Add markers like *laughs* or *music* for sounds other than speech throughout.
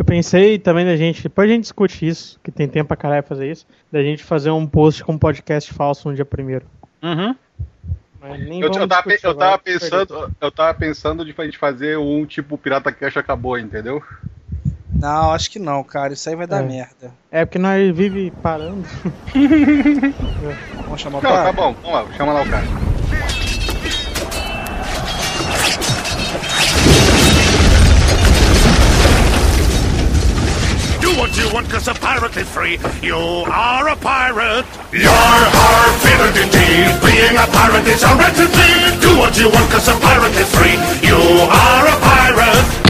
Eu pensei também da gente, depois a gente discute isso, que tem tempo pra caralho fazer isso, da gente fazer um post com um podcast falso no dia primeiro. Uhum. Mas nem Eu, eu tava, discutir eu tava pensando, eu tava pensando de a gente fazer um tipo Pirata Cash acabou, entendeu? Não, acho que não, cara. Isso aí vai dar É. merda. É porque nós vive parando. *laughs* *laughs* Vamos chamar o Não, tá cara? bom, vamos lá, chama lá o cara. What you want, cause a pirate is free. You are a pirate. You're our favorite. Being a pirate is a right to be. Do what you want, cause a pirate is free. You are a pirate.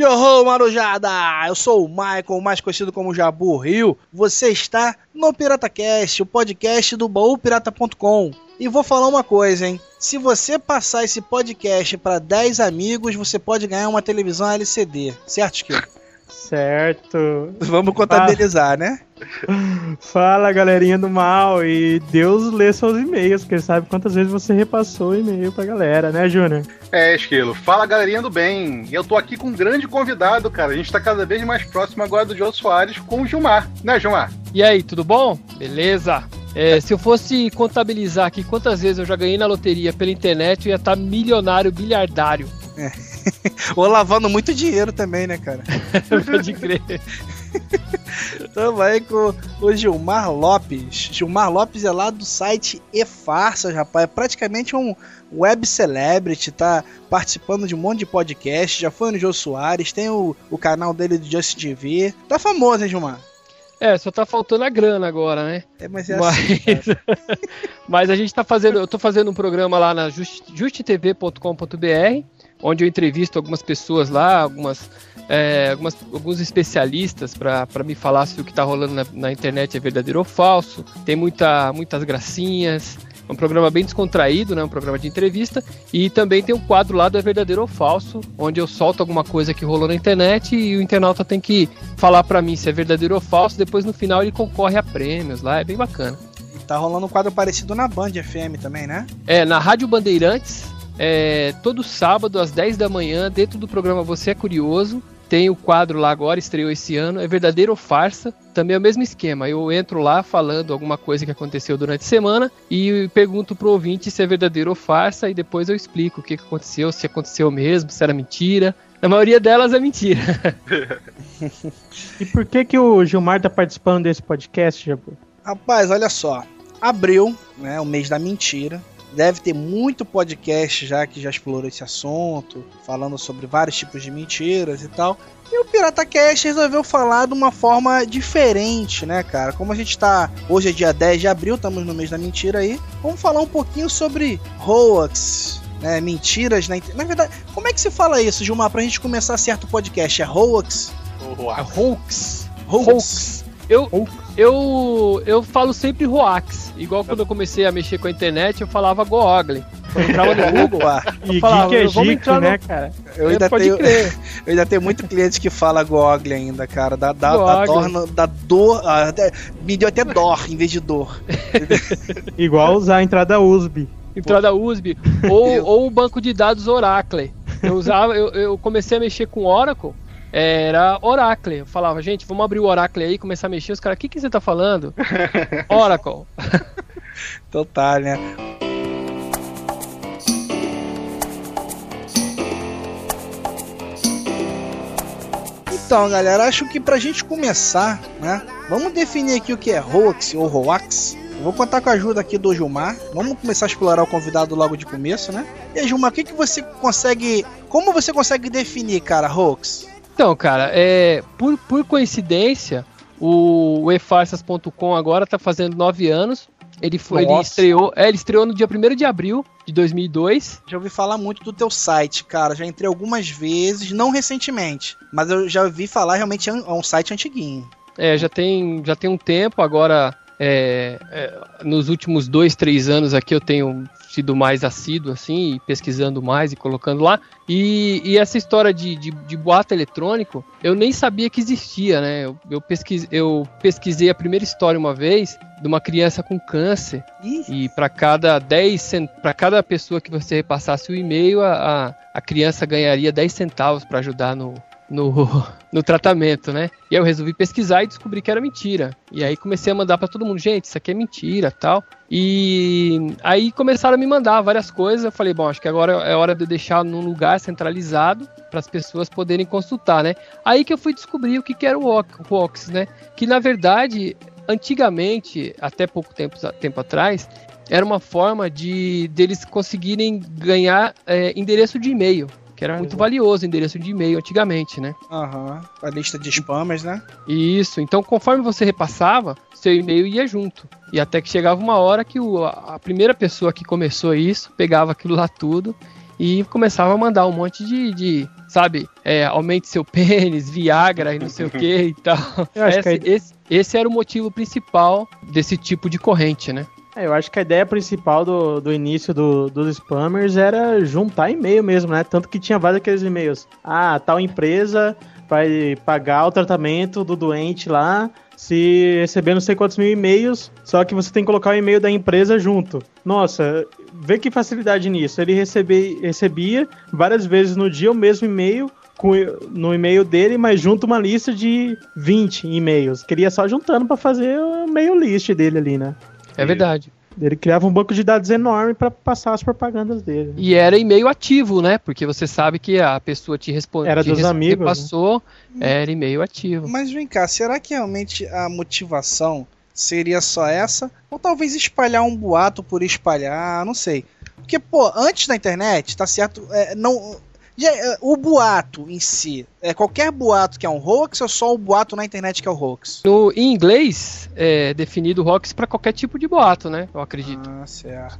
Yoho, Marujada! Eu sou o Michael, mais conhecido como Jabu Rio. Você está no PirataCast, o podcast do baúpirata.com. E vou falar uma coisa, hein? Se você passar esse podcast para 10 amigos, você pode ganhar uma televisão LCD. Certo, Esquilo? Certo. Vamos contabilizar, né? *laughs* Fala galerinha do mal e Deus lê seus e-mails, porque ele sabe quantas vezes você repassou o e-mail pra galera, né, Júnior? É, Esquilo. Fala, galerinha do bem. E eu tô aqui com um grande convidado, cara. A gente tá cada vez mais próximo agora do João Soares com o Gilmar. Né, Gilmar? E aí, tudo bom? Beleza? É, se eu fosse contabilizar aqui quantas vezes eu já ganhei na loteria pela internet, eu ia estar milionário, bilhardário. *laughs* Ou lavando muito dinheiro também, né, cara? *laughs* Pode crer. *laughs* Tamo aí com o Gilmar Lopes. Gilmar Lopes é lá do site E-Farsas, rapaz. É praticamente um web celebrity, tá participando de um monte de podcast. Já foi no Jô Soares, tem o, o canal dele do Justin TV. Tá famoso, hein, Gilmar? É, só tá faltando a grana agora, né? É, mas é assim, Mas, cara. mas a gente tá fazendo, eu tô fazendo um programa lá na just- justtv.com.br, onde eu entrevisto algumas pessoas lá, algumas, é, algumas- alguns especialistas para me falar se o que tá rolando na, na internet é verdadeiro ou falso. Tem muita, muitas gracinhas. É um programa bem descontraído, né? Um programa de entrevista. E também tem um quadro lá do É Verdadeiro ou Falso, onde eu solto alguma coisa que rolou na internet e o internauta tem que falar pra mim se é verdadeiro ou falso. Depois no final ele concorre a prêmios lá. É bem bacana. Tá rolando um quadro parecido na Band FM também, né? É, na Rádio Bandeirantes, é, todo sábado às 10 da manhã, dentro do programa Você é Curioso, tem o quadro lá agora, estreou esse ano, é verdadeiro ou farsa, também é o mesmo esquema, eu entro lá falando alguma coisa que aconteceu durante a semana e pergunto pro ouvinte se é verdadeiro ou farsa e depois eu explico o que aconteceu, se aconteceu mesmo, se era mentira. Na maioria delas é mentira. *laughs* E por que que o Gilmar tá participando desse podcast, Jabu? Rapaz, olha só. Abril, né, o mês da mentira. Deve ter muito podcast já que já explorou esse assunto, falando sobre vários tipos de mentiras e tal. E o Pirata Cast resolveu falar de uma forma diferente, né, cara? Como a gente tá. Hoje é dia 10 de abril, estamos no mês da mentira aí. Vamos falar um pouquinho sobre hoax, né? Mentiras na internet. Na verdade, como é que se fala isso, Gilmar, pra gente começar certo o podcast? É hoax? É hoax. Hoax. Hoax. Eu, eu, eu falo sempre hoax. Igual quando eu comecei a mexer com a internet, eu falava google. Quando eu entrava no *laughs* Google, E falava, geek é vamos geek, entrar no- né, *laughs* cara? eu É, ainda pode tenho. crer. *laughs* Eu ainda tenho muito cliente que fala Google ainda, cara. Dá, dá, dá, Google. dor, dá dor. ah, até- me deu até dor em vez de dor. Igual usar a entrada USB. entrada USB, ou, ou o banco de dados Oracle. Eu usava, eu, eu comecei a mexer com Oracle, era Oracle. Eu falava, gente, vamos abrir o Oracle aí, começar a mexer. Os caras, o que, que você tá falando? *laughs* Oracle. Total, né? Então, galera, acho que pra gente começar, né? Vamos definir aqui o que é hoax ou hoax. Eu vou contar com a ajuda aqui do Gilmar. Vamos começar a explorar o convidado logo de começo, né? E aí, Gilmar, o que, que você consegue. Como você consegue definir, cara, hoax? Então, cara, é, por, por coincidência, o, o efarsas.com agora tá fazendo nove anos. Ele, foi, ele, estreou, é, ele estreou no dia 1 de abril de 2002. Já ouvi falar muito do teu site, cara. Já entrei algumas vezes, não recentemente, mas eu já ouvi falar realmente é um, é um site antiguinho. É, já tem, já tem um tempo, agora é, é, nos últimos dois, três anos aqui eu tenho sido mais assíduo, assim, e pesquisando mais e colocando lá. E, e essa história de, de, de boato eletrônico, eu nem sabia que existia, né? Eu, eu, eu pesquisei a primeira história uma vez de uma criança com câncer. Ih, E para cada 10 para cada pessoa que você repassasse o e-mail, a, a, a criança ganharia 10 centavos para ajudar no, no, *laughs* no tratamento, né? E aí eu resolvi pesquisar e descobri que era mentira. E aí comecei a mandar para todo mundo, gente, isso aqui é mentira, tal. E aí começaram a me mandar várias coisas. Eu falei, bom, acho que agora é hora de deixar num lugar centralizado para as pessoas poderem consultar, né? Aí que eu fui descobrir o que, que era o Ox- né? Que na verdade, antigamente, até pouco tempo, tempo atrás, era uma forma de deles conseguirem ganhar é, endereço de e-mail, que era muito valioso endereço de e-mail antigamente, né? Aham. A lista de spammers, né? Isso. Então, conforme você repassava, seu e-mail ia junto. E até que chegava uma hora que o- a primeira pessoa que começou isso pegava aquilo lá tudo e começava a mandar um monte de, de, sabe, é, aumente seu pênis, Viagra e não sei o que e tal. *laughs* Acho que Esse, esse, esse era o motivo principal desse tipo de corrente, né? É, eu acho que a ideia principal do, do início do- dos spammers era juntar e-mail mesmo, né? Tanto que tinha vários aqueles e-mails. Ah, tal empresa vai pagar o tratamento do doente lá se receber não sei quantos mil e-mails, só que você tem que colocar o e-mail da empresa junto. Nossa, vê que facilidade nisso. Ele recebe, recebia várias vezes no dia o mesmo e-mail no e-mail dele, mas junto uma lista de 20 e-mails. Queria só juntando pra fazer o e-mail list dele ali, né? É verdade. Ele criava um banco de dados enorme pra passar as propagandas dele. E era e-mail ativo, né? Porque você sabe que a pessoa te respondeu. Era dos amigos, né? Passou, era e-mail ativo. Mas vem cá, será que realmente a motivação seria só essa? Ou talvez espalhar um boato por espalhar, não sei. Porque, pô, antes da internet, tá certo, é, não... é, o boato em si, é qualquer boato que é um hoax ou só o boato na internet que é o hoax? No, em inglês, é definido hoax para qualquer tipo de boato, né? Eu acredito. Ah, certo.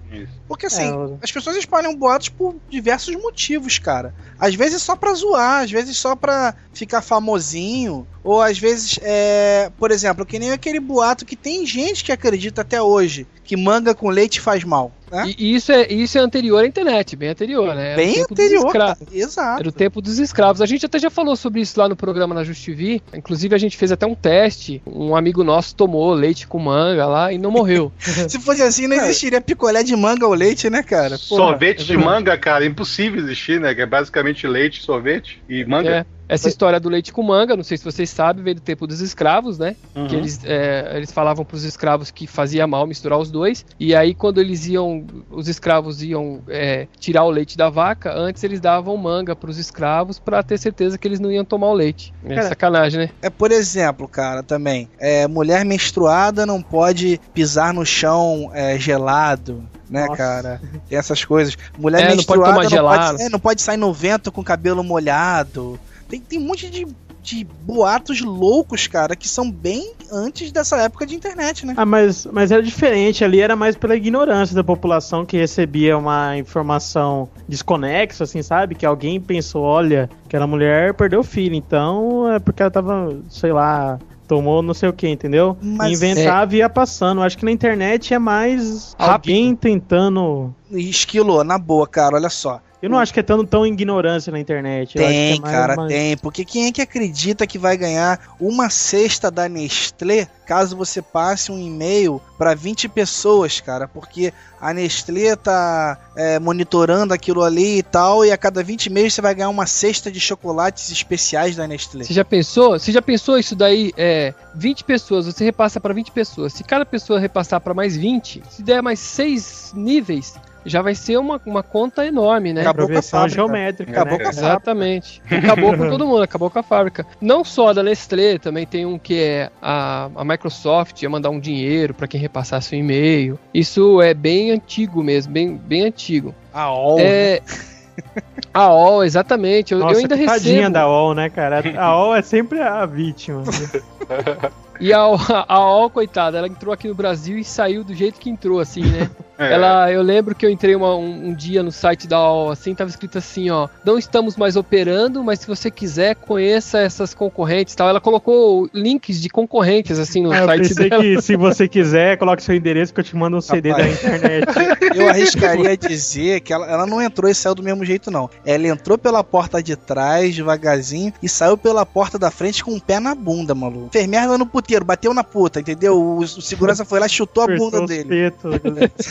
Porque assim, É, eu- as pessoas espalham boatos por diversos motivos, cara. Às vezes só pra zoar, às vezes só pra ficar famosinho, ou às vezes, é, por exemplo, que nem aquele boato que tem gente que acredita até hoje que manga com leite faz mal. Né? E, e isso, é, isso é anterior à internet, bem anterior, né? Era Bem anterior. Exato. Era o tempo dos escravos. A gente até já falou sobre isso lá no programa na Just TV. Inclusive, a gente fez até um teste. Um amigo nosso tomou leite com manga lá e não morreu. *laughs* Se fosse assim, não existiria picolé de manga ou leite, né, cara? Porra. sorvete é de manga, cara, é impossível existir, né? Que é basicamente leite, sorvete e manga. É, essa história do leite com manga, não sei se vocês sabem, veio do tempo dos escravos, né? Uhum. Que eles, é, eles falavam para os escravos que fazia mal misturar os dois. E aí, quando eles iam, os escravos iam é, tirar o leite da vaca, antes eles davam manga para os escravos para ter certeza que eles não iam tomar o leite. É Cara, sacanagem, né? É, por exemplo, cara, também. É, mulher menstruada não pode pisar no chão é, gelado, né, Nossa. cara? Tem essas coisas. *laughs* Mulher É, não pode menstruada tomar gelado. Pode, é, não pode sair no vento com o cabelo molhado. Tem, tem um monte de, de boatos loucos, cara, que são bem antes dessa época de internet, né? Ah, mas, mas era diferente. Ali era mais pela ignorância da população que recebia uma informação desconexa, assim, sabe? Que alguém pensou, olha, aquela mulher perdeu o filho, então é porque ela tava, sei lá, tomou não sei o que, entendeu? Mas- Inventava e ia passando. Acho que na internet é mais Rápido. alguém tentando. Esquilo, na boa, cara, olha só. Eu não acho que é tão, tão ignorância na internet. Eu acho que Tem, é mais cara, uma- tem. Porque quem é que acredita que vai ganhar uma cesta da Nestlé caso você passe um e-mail para 20 pessoas, cara? Porque a Nestlé tá é, monitorando aquilo ali e tal, e a cada 20 e-mails você vai ganhar uma cesta de chocolates especiais da Nestlé. Você já pensou? Você já pensou isso daí? É 20 pessoas, você repassa para 20 pessoas. Se cada pessoa repassar para mais 20, se der mais 6 níveis, já vai ser uma, uma conta enorme, né? Acabou com a fábrica. geométrica. Acabou né, com a? Exatamente. Acabou com todo mundo, acabou com a fábrica. Não só da Nestlé, também tem um que é a, a Microsoft ia mandar um dinheiro para quem repassasse o e-mail. Isso é bem antigo mesmo, bem, bem antigo. A OL, É. A OL, exatamente. Eu, eu Nossa, ainda que tadinha recebo. da OL, né, cara? A OL é sempre a vítima. *laughs* E a, a OL, coitada, ela entrou aqui no Brasil e saiu do jeito que entrou, assim, né? *laughs* É. Ela, eu lembro que eu entrei uma- um, um dia no site da AOL, assim, tava escrito assim, ó, não estamos mais operando, mas se você quiser, conheça essas concorrentes e tal. Ela colocou links de concorrentes, assim, no Ah, eu site pensei dela. que se você quiser, coloque seu endereço que eu te mando um CD Rapaz. da internet. *laughs* Eu arriscaria dizer que ela, ela não entrou e saiu do mesmo jeito, não. Ela entrou pela porta de trás, devagarzinho, e saiu pela porta da frente com o pé na bunda, maluco. Fez merda no puteiro, bateu na puta, entendeu? O, o segurança foi lá e chutou a Apertou bunda dele. tetos,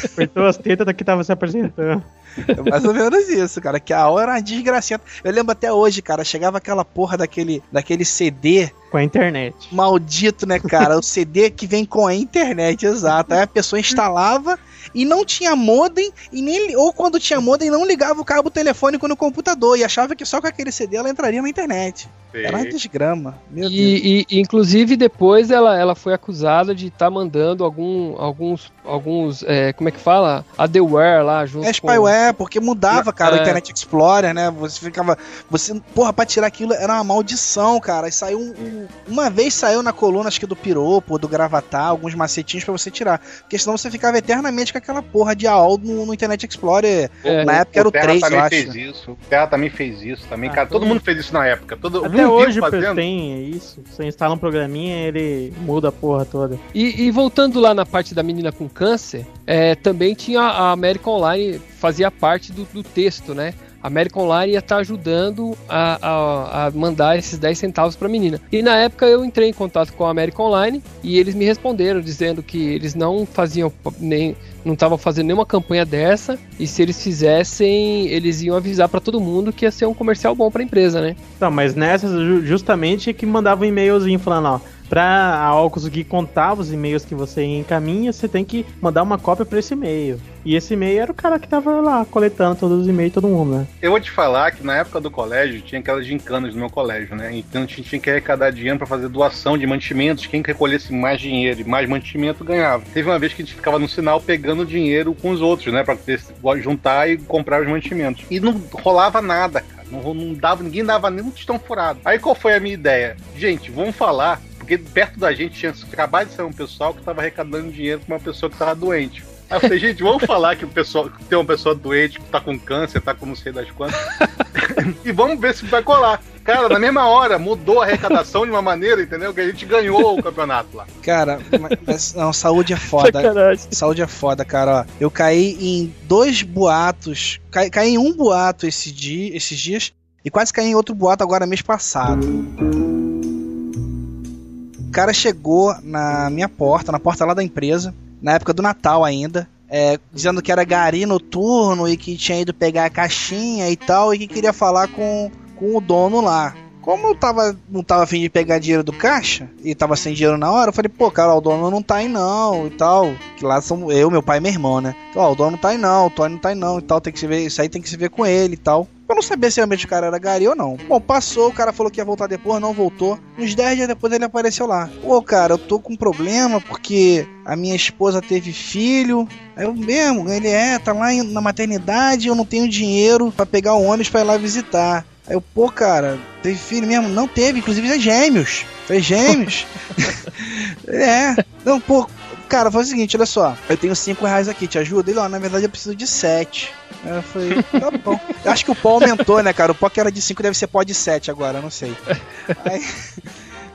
apertou as tetas da que tava se apresentando. É mais ou menos isso, cara. Que a aula era uma desgraciada. Eu lembro até hoje, cara, chegava aquela porra daquele, daquele CD Com a internet. maldito, né, cara? O CD que vem com a internet, exato. Aí a pessoa instalava e não tinha modem, e nem, ou quando tinha modem, não ligava o cabo telefônico no computador e achava que só com aquele CD ela entraria na internet. Era uma desgrama. Meu Deus. E, e, inclusive depois ela, ela foi acusada de estar mandando algum, alguns, alguns é, como é que fala? Adware lá junto É com... spyware, porque mudava, cara, o É. Internet Explorer, né? Você ficava. Você, porra, pra tirar aquilo era uma maldição, cara. E saiu um, um- Uma vez saiu na coluna, acho que do Piropo, do Gravatar, alguns macetinhos pra você tirar. Porque senão você ficava eternamente com aquela porra de AOL no, no Internet Explorer. É. Na época era o Terra 3, eu também acho. fez isso. O Terra também fez isso também, Ah, cara. Todo todo mundo fez isso na época. Todo, Até hoje fazendo. tem isso. Você instala um programinha ele muda a porra toda. E, e voltando lá na parte da menina com câncer, é, também tinha a América Online, fazia parte do, do texto, né? A América Online ia estar ajudando a, a- a mandar esses 10 centavos para a menina. E na época eu entrei em contato com a América Online e eles me responderam dizendo que eles não faziam nem não estavam fazendo nenhuma campanha dessa e se eles fizessem eles iam avisar para todo mundo que ia ser um comercial bom para a empresa, né? Então, mas nessas ju- justamente que mandava um e-mailzinho falando, ó, pra a AOL conseguir contar os e-mails que você encaminha, você tem que mandar uma cópia pra esse e-mail. E esse e-mail era o cara que tava lá coletando todos os e-mails todo mundo, né? Eu vou te falar que na época do colégio tinha aquelas gincanas no meu colégio, né? Então a gente tinha que arrecadar dinheiro pra fazer doação de mantimentos. Quem recolhesse mais dinheiro e mais mantimento ganhava. Teve uma vez que a gente ficava no sinal pegando dinheiro com os outros, né? Pra juntar e comprar os mantimentos. E não rolava nada, cara. Não, não dava, ninguém dava nem um tostão furado. Aí qual foi a minha ideia? Gente, vamos falar. Porque perto da gente tinha acabado de sair um pessoal que tava arrecadando dinheiro pra uma pessoa que tava doente. Aí eu falei, gente, vamos falar que o pessoal que tem uma pessoa doente, que tá com câncer, tá com não sei das quantas. *laughs* e vamos ver se vai colar. Cara, na mesma hora, mudou a arrecadação de uma maneira, entendeu? Que a gente ganhou o campeonato lá. Cara, mas- não, saúde é foda. Sacanagem. Saúde é foda, cara. Ó, eu caí em dois boatos. Caí, caí em um boato esse dia, esses dias. E quase caí em outro boato agora mês passado. O cara chegou na minha porta, na porta lá da empresa, na época do Natal ainda. é, dizendo que era gari noturno e que tinha ido pegar a caixinha e tal, e que queria falar com, com o dono lá. Como eu tava, não tava afim de pegar dinheiro do caixa e tava sem dinheiro na hora, eu falei, pô, cara, o dono não tá aí não e tal. Que lá são eu, meu pai e meu irmão, né? Então, ó, o dono não tá aí não, o Tony não tá aí não e tal, tem que se ver, isso aí tem que se ver com ele e tal. Eu não sabia se realmente o cara era gari ou não. Bom, passou, o cara falou que ia voltar depois, não voltou. Uns 10 dias depois ele apareceu lá. Pô, cara, eu tô com um problema porque a minha esposa teve filho. Aí eu mesmo, ele é, tá lá na maternidade, eu não tenho dinheiro pra pegar o ônibus pra ir lá visitar. Aí eu, pô, cara, teve filho mesmo? Não teve, inclusive é gêmeos. Foi gêmeos. *laughs* é. Não, pô, cara, faz o seguinte, olha só. Eu tenho 5 reais aqui, te ajuda? Ele, ó, na verdade eu preciso de 7. Aí eu falei, tá bom. Eu acho que o pó aumentou, né, cara? O pó que era de 5 deve ser pó de 7 agora, não sei. Aí. *laughs*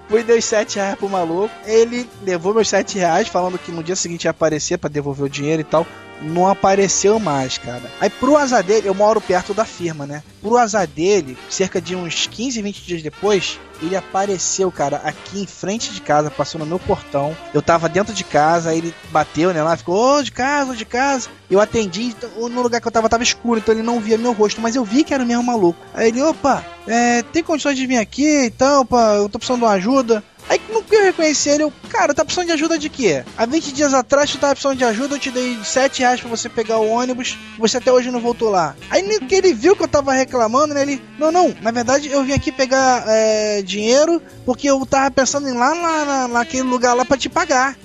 Fui dei 7 reais pro maluco. Ele levou meus 7 reais, falando que no dia seguinte ia aparecer pra devolver o dinheiro e tal. Não apareceu mais, cara. Aí pro azar dele, eu moro perto da firma, né? Pro azar dele, cerca de uns 15, 20 dias depois, ele apareceu, cara, aqui em frente de casa, passou no meu portão. Eu tava dentro de casa, aí ele bateu, né? Lá ficou, ô, de casa, de casa. Eu atendi, então, no lugar que eu tava tava escuro, então ele não via meu rosto, mas eu vi que era o mesmo maluco. Aí ele, opa, é, tem condições de vir aqui e tal, pá, eu tô precisando de uma ajuda. Aí não que eu reconheci ele, eu, cara, tá precisando de ajuda de quê? Há 20 dias atrás tu tava precisando de ajuda, eu te dei 7 reais pra você pegar o ônibus, você até hoje não voltou lá. Aí no que ele viu que eu tava reclamando, né, ele, não, não, na verdade eu vim aqui pegar é, dinheiro porque eu tava pensando em lá na, na- naquele lugar lá pra te pagar. *laughs*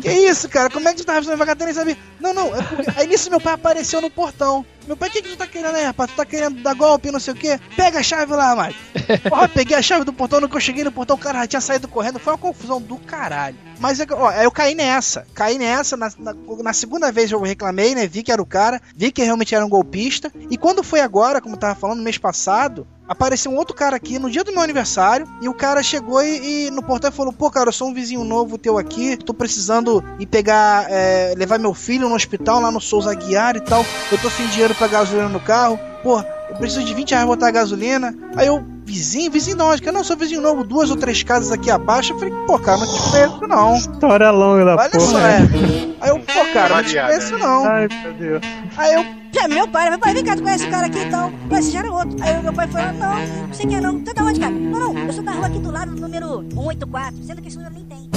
que isso, cara, como é que tu tava em pagar? Nem sabia. Não, não, é porque... aí nisso meu pai apareceu no portão. Meu pai, o que, que tu tá querendo aí, rapaz? Tu tá querendo dar golpe, não sei o quê? Pega a chave lá, Mike. *laughs* Porra, peguei a chave do portão, no que eu cheguei no portão, o cara já tinha saído correndo. Foi uma confusão do caralho. Mas é ó, eu caí nessa. Caí nessa. Na, na, na segunda vez eu reclamei, né? Vi que era o cara. Vi que realmente era um golpista. E quando foi agora, como eu tava falando, mês passado, apareceu um outro cara aqui no dia do meu aniversário. E o cara chegou e, e no portão falou: Pô, cara, eu sou um vizinho novo teu aqui. Tô precisando ir pegar, é, levar meu filho no hospital lá no Souza Aguiar e tal. Eu tô sem dinheiro pra gasolina no carro. Pô, eu preciso de 20 reais pra botar gasolina. Aí eu, vizinho, vizinho não, acho que eu não sou vizinho novo, duas ou três casas aqui abaixo. Eu falei, pô, cara, não te conheço não. História longa da Olha porra. só, é. *laughs* Aí eu, pô, cara, não te conheço não. Ai, meu Deus. Aí eu, Já é meu pai, meu pai, vem cá, tu conhece o cara aqui e tal. Mas já era outro. Aí o meu pai falou, não, não sei quem é não. Tu é da onde, cara? Não, não, eu sou da rua aqui do lado, número 184, sendo que esse número nem tem.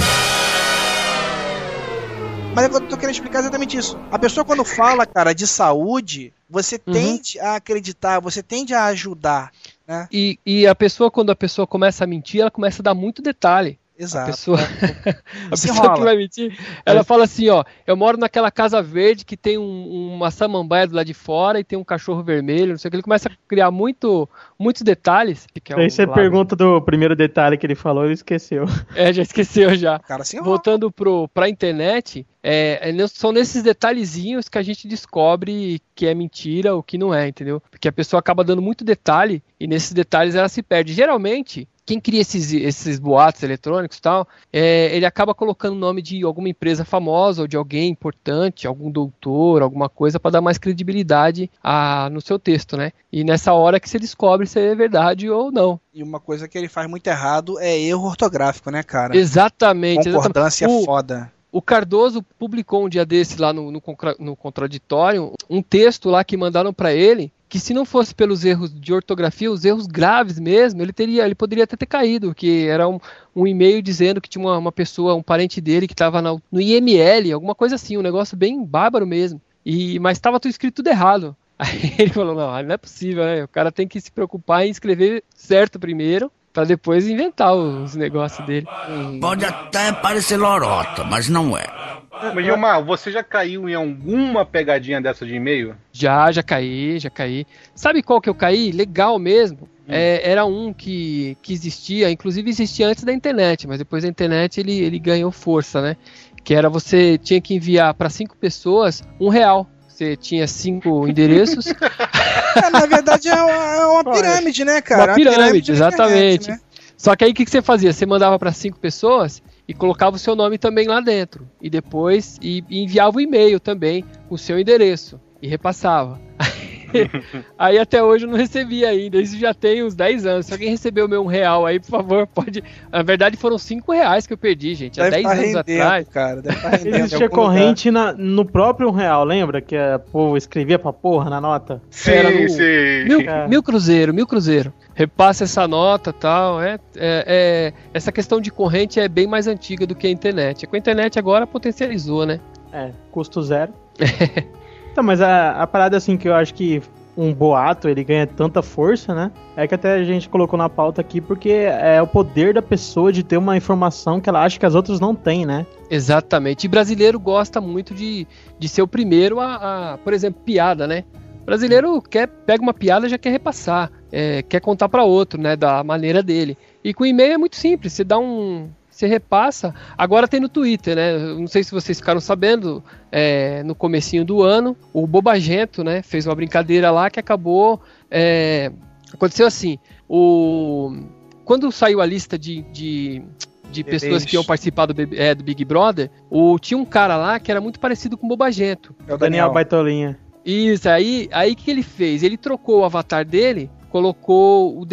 mas é que eu tô querendo explicar exatamente isso. A pessoa quando fala, cara, de saúde, você Uhum. tende a acreditar, você tende a ajudar, né? E, e a pessoa, quando a pessoa começa a mentir, ela começa a dar muito detalhe. A Exato. pessoa, a pessoa *laughs* que vai mentir, ela fala assim, ó, eu moro naquela casa verde que tem um- uma samambaia do lado de fora e tem um cachorro vermelho, não sei o que, ele começa a criar muito, muitos detalhes. Que é Aí um você lado- pergunta do primeiro detalhe que ele falou, ele esqueceu. *laughs* É, já esqueceu já. Cara, assim, Voltando pro, pra internet, é, é são nesses detalhezinhos que a gente descobre que é mentira ou que não é, entendeu? Porque a pessoa acaba dando muito detalhe e nesses detalhes ela se perde. Geralmente, quem cria esses, esses boatos eletrônicos e tal, é, ele acaba colocando o nome de alguma empresa famosa ou de alguém importante, algum doutor, alguma coisa, para dar mais credibilidade a, no seu texto, né? E nessa hora que você descobre se é verdade ou não. E uma coisa que ele faz muito errado é erro ortográfico, né, cara? Exatamente. exatamente. Concordância O- foda. O Cardoso publicou um dia desse lá no, no, no contraditório um texto lá que mandaram para ele que se não fosse pelos erros de ortografia, os erros graves mesmo, ele teria, ele poderia até ter caído, que era um, um e-mail dizendo que tinha uma, uma pessoa, um parente dele que estava no IML, alguma coisa assim, um negócio bem bárbaro mesmo. E mas estava tudo escrito tudo errado. *laughs* Aí ele falou: não, não é possível, né? O cara tem que se preocupar em escrever certo primeiro, para depois inventar os negócios dele. Pode até parecer lorota, mas não é. Mas, Gilmar, você já caiu em alguma pegadinha dessa de e-mail? Já, já caí, já caí. Sabe qual que eu caí? Legal mesmo. É, era um que, que existia, inclusive existia antes da internet, mas depois da internet ele, ele ganhou força, né? Que era você tinha que enviar para cinco pessoas um real. Você tinha cinco endereços. *laughs* É, na verdade é uma, é uma pirâmide, né, cara? Uma pirâmide, na exatamente. internet, né? Só que aí o que, que você fazia? Você mandava para cinco pessoas e colocava o seu nome também lá dentro. E depois e, e enviava o e-mail também com o seu endereço. E repassava. *laughs* *laughs* aí até hoje eu não recebi ainda. Isso já tem uns 10 anos. Se alguém recebeu o meu um real aí, por favor, *laughs* pode. Na verdade foram 5 reais que eu perdi, gente. Há Deve 10 tá anos rendendo, atrás. cara. Deve tá rendendo. Existia corrente na- no próprio um real, lembra? Que o povo escrevia pra porra na nota? Sim, Era no- sim. Mil, É. mil cruzeiro, mil cruzeiro. Repassa essa nota tal. É, é, é- essa questão de corrente é bem mais antiga do que a internet. Com a internet agora potencializou, né? É, custo zero. *laughs* então, mas a, a parada assim que eu acho que um boato ele ganha tanta força, né? É que até a gente colocou na pauta aqui porque é o poder da pessoa de ter uma informação que ela acha que as outras não têm, né? Exatamente. E brasileiro gosta muito de, de ser o primeiro a, a, por exemplo, piada, né? Brasileiro quer pega uma piada já quer repassar, é, quer contar para outro, né? Da maneira dele. E com e-mail é muito simples. Você dá um, você repassa. Agora tem no Twitter, né? Não sei se vocês ficaram sabendo, é, no comecinho do ano, o Bobagento, né? Fez uma brincadeira lá que acabou. é, aconteceu assim. O quando saiu a lista de, de, de Bebês. pessoas que iam participar do, Big- é, do Big Brother, o, tinha um cara lá que era muito parecido com o Bobagento. É o Daniel Daniel. Baitolinha. Isso, aí aí o que ele fez? Ele trocou o avatar dele, colocou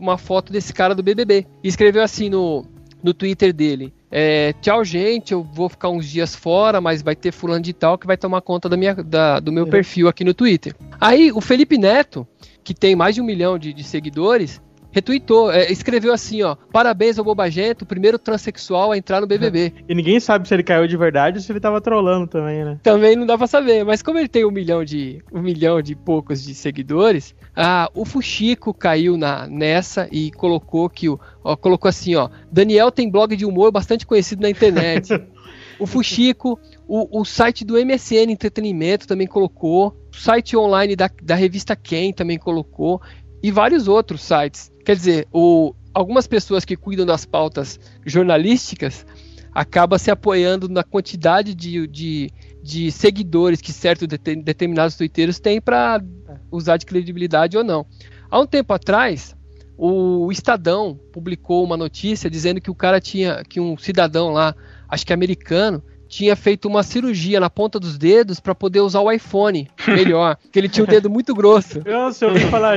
uma foto desse cara do BBB e escreveu assim no, no Twitter dele: é, Tchau, gente, eu vou ficar uns dias fora, mas vai ter fulano de tal que vai tomar conta da minha, da- do meu Uhum. perfil aqui no Twitter. Aí o Felipe Neto, que tem mais de um milhão de, de seguidores, retweetou, é, escreveu assim: ó, parabéns ao Bobagento, o primeiro transexual a entrar no BBB. *laughs* E ninguém sabe se ele caiu de verdade ou se ele tava trolando também, né? Também não dá pra saber, mas como ele tem um milhão de um milhão de poucos de seguidores, ah, o Fuxico caiu na nessa e colocou que o ó, colocou assim, ó, Daniel tem blog de humor bastante conhecido na internet. *laughs* o Fuxico, O, o site do MSN Entretenimento também colocou. O site online da, da revista Quem também colocou. E vários outros sites. Quer dizer, o, algumas pessoas que cuidam das pautas jornalísticas acabam se apoiando na quantidade de, de, de seguidores que certos dete- determinados twitteiros têm para usar de credibilidade ou não. Há um tempo atrás, o Estadão publicou uma notícia dizendo que o cara tinha, que um cidadão lá, acho que americano, tinha feito uma cirurgia na ponta dos dedos para poder usar o iPhone *laughs* melhor, que ele tinha o dedo muito grosso. Nossa, eu ouvi falar.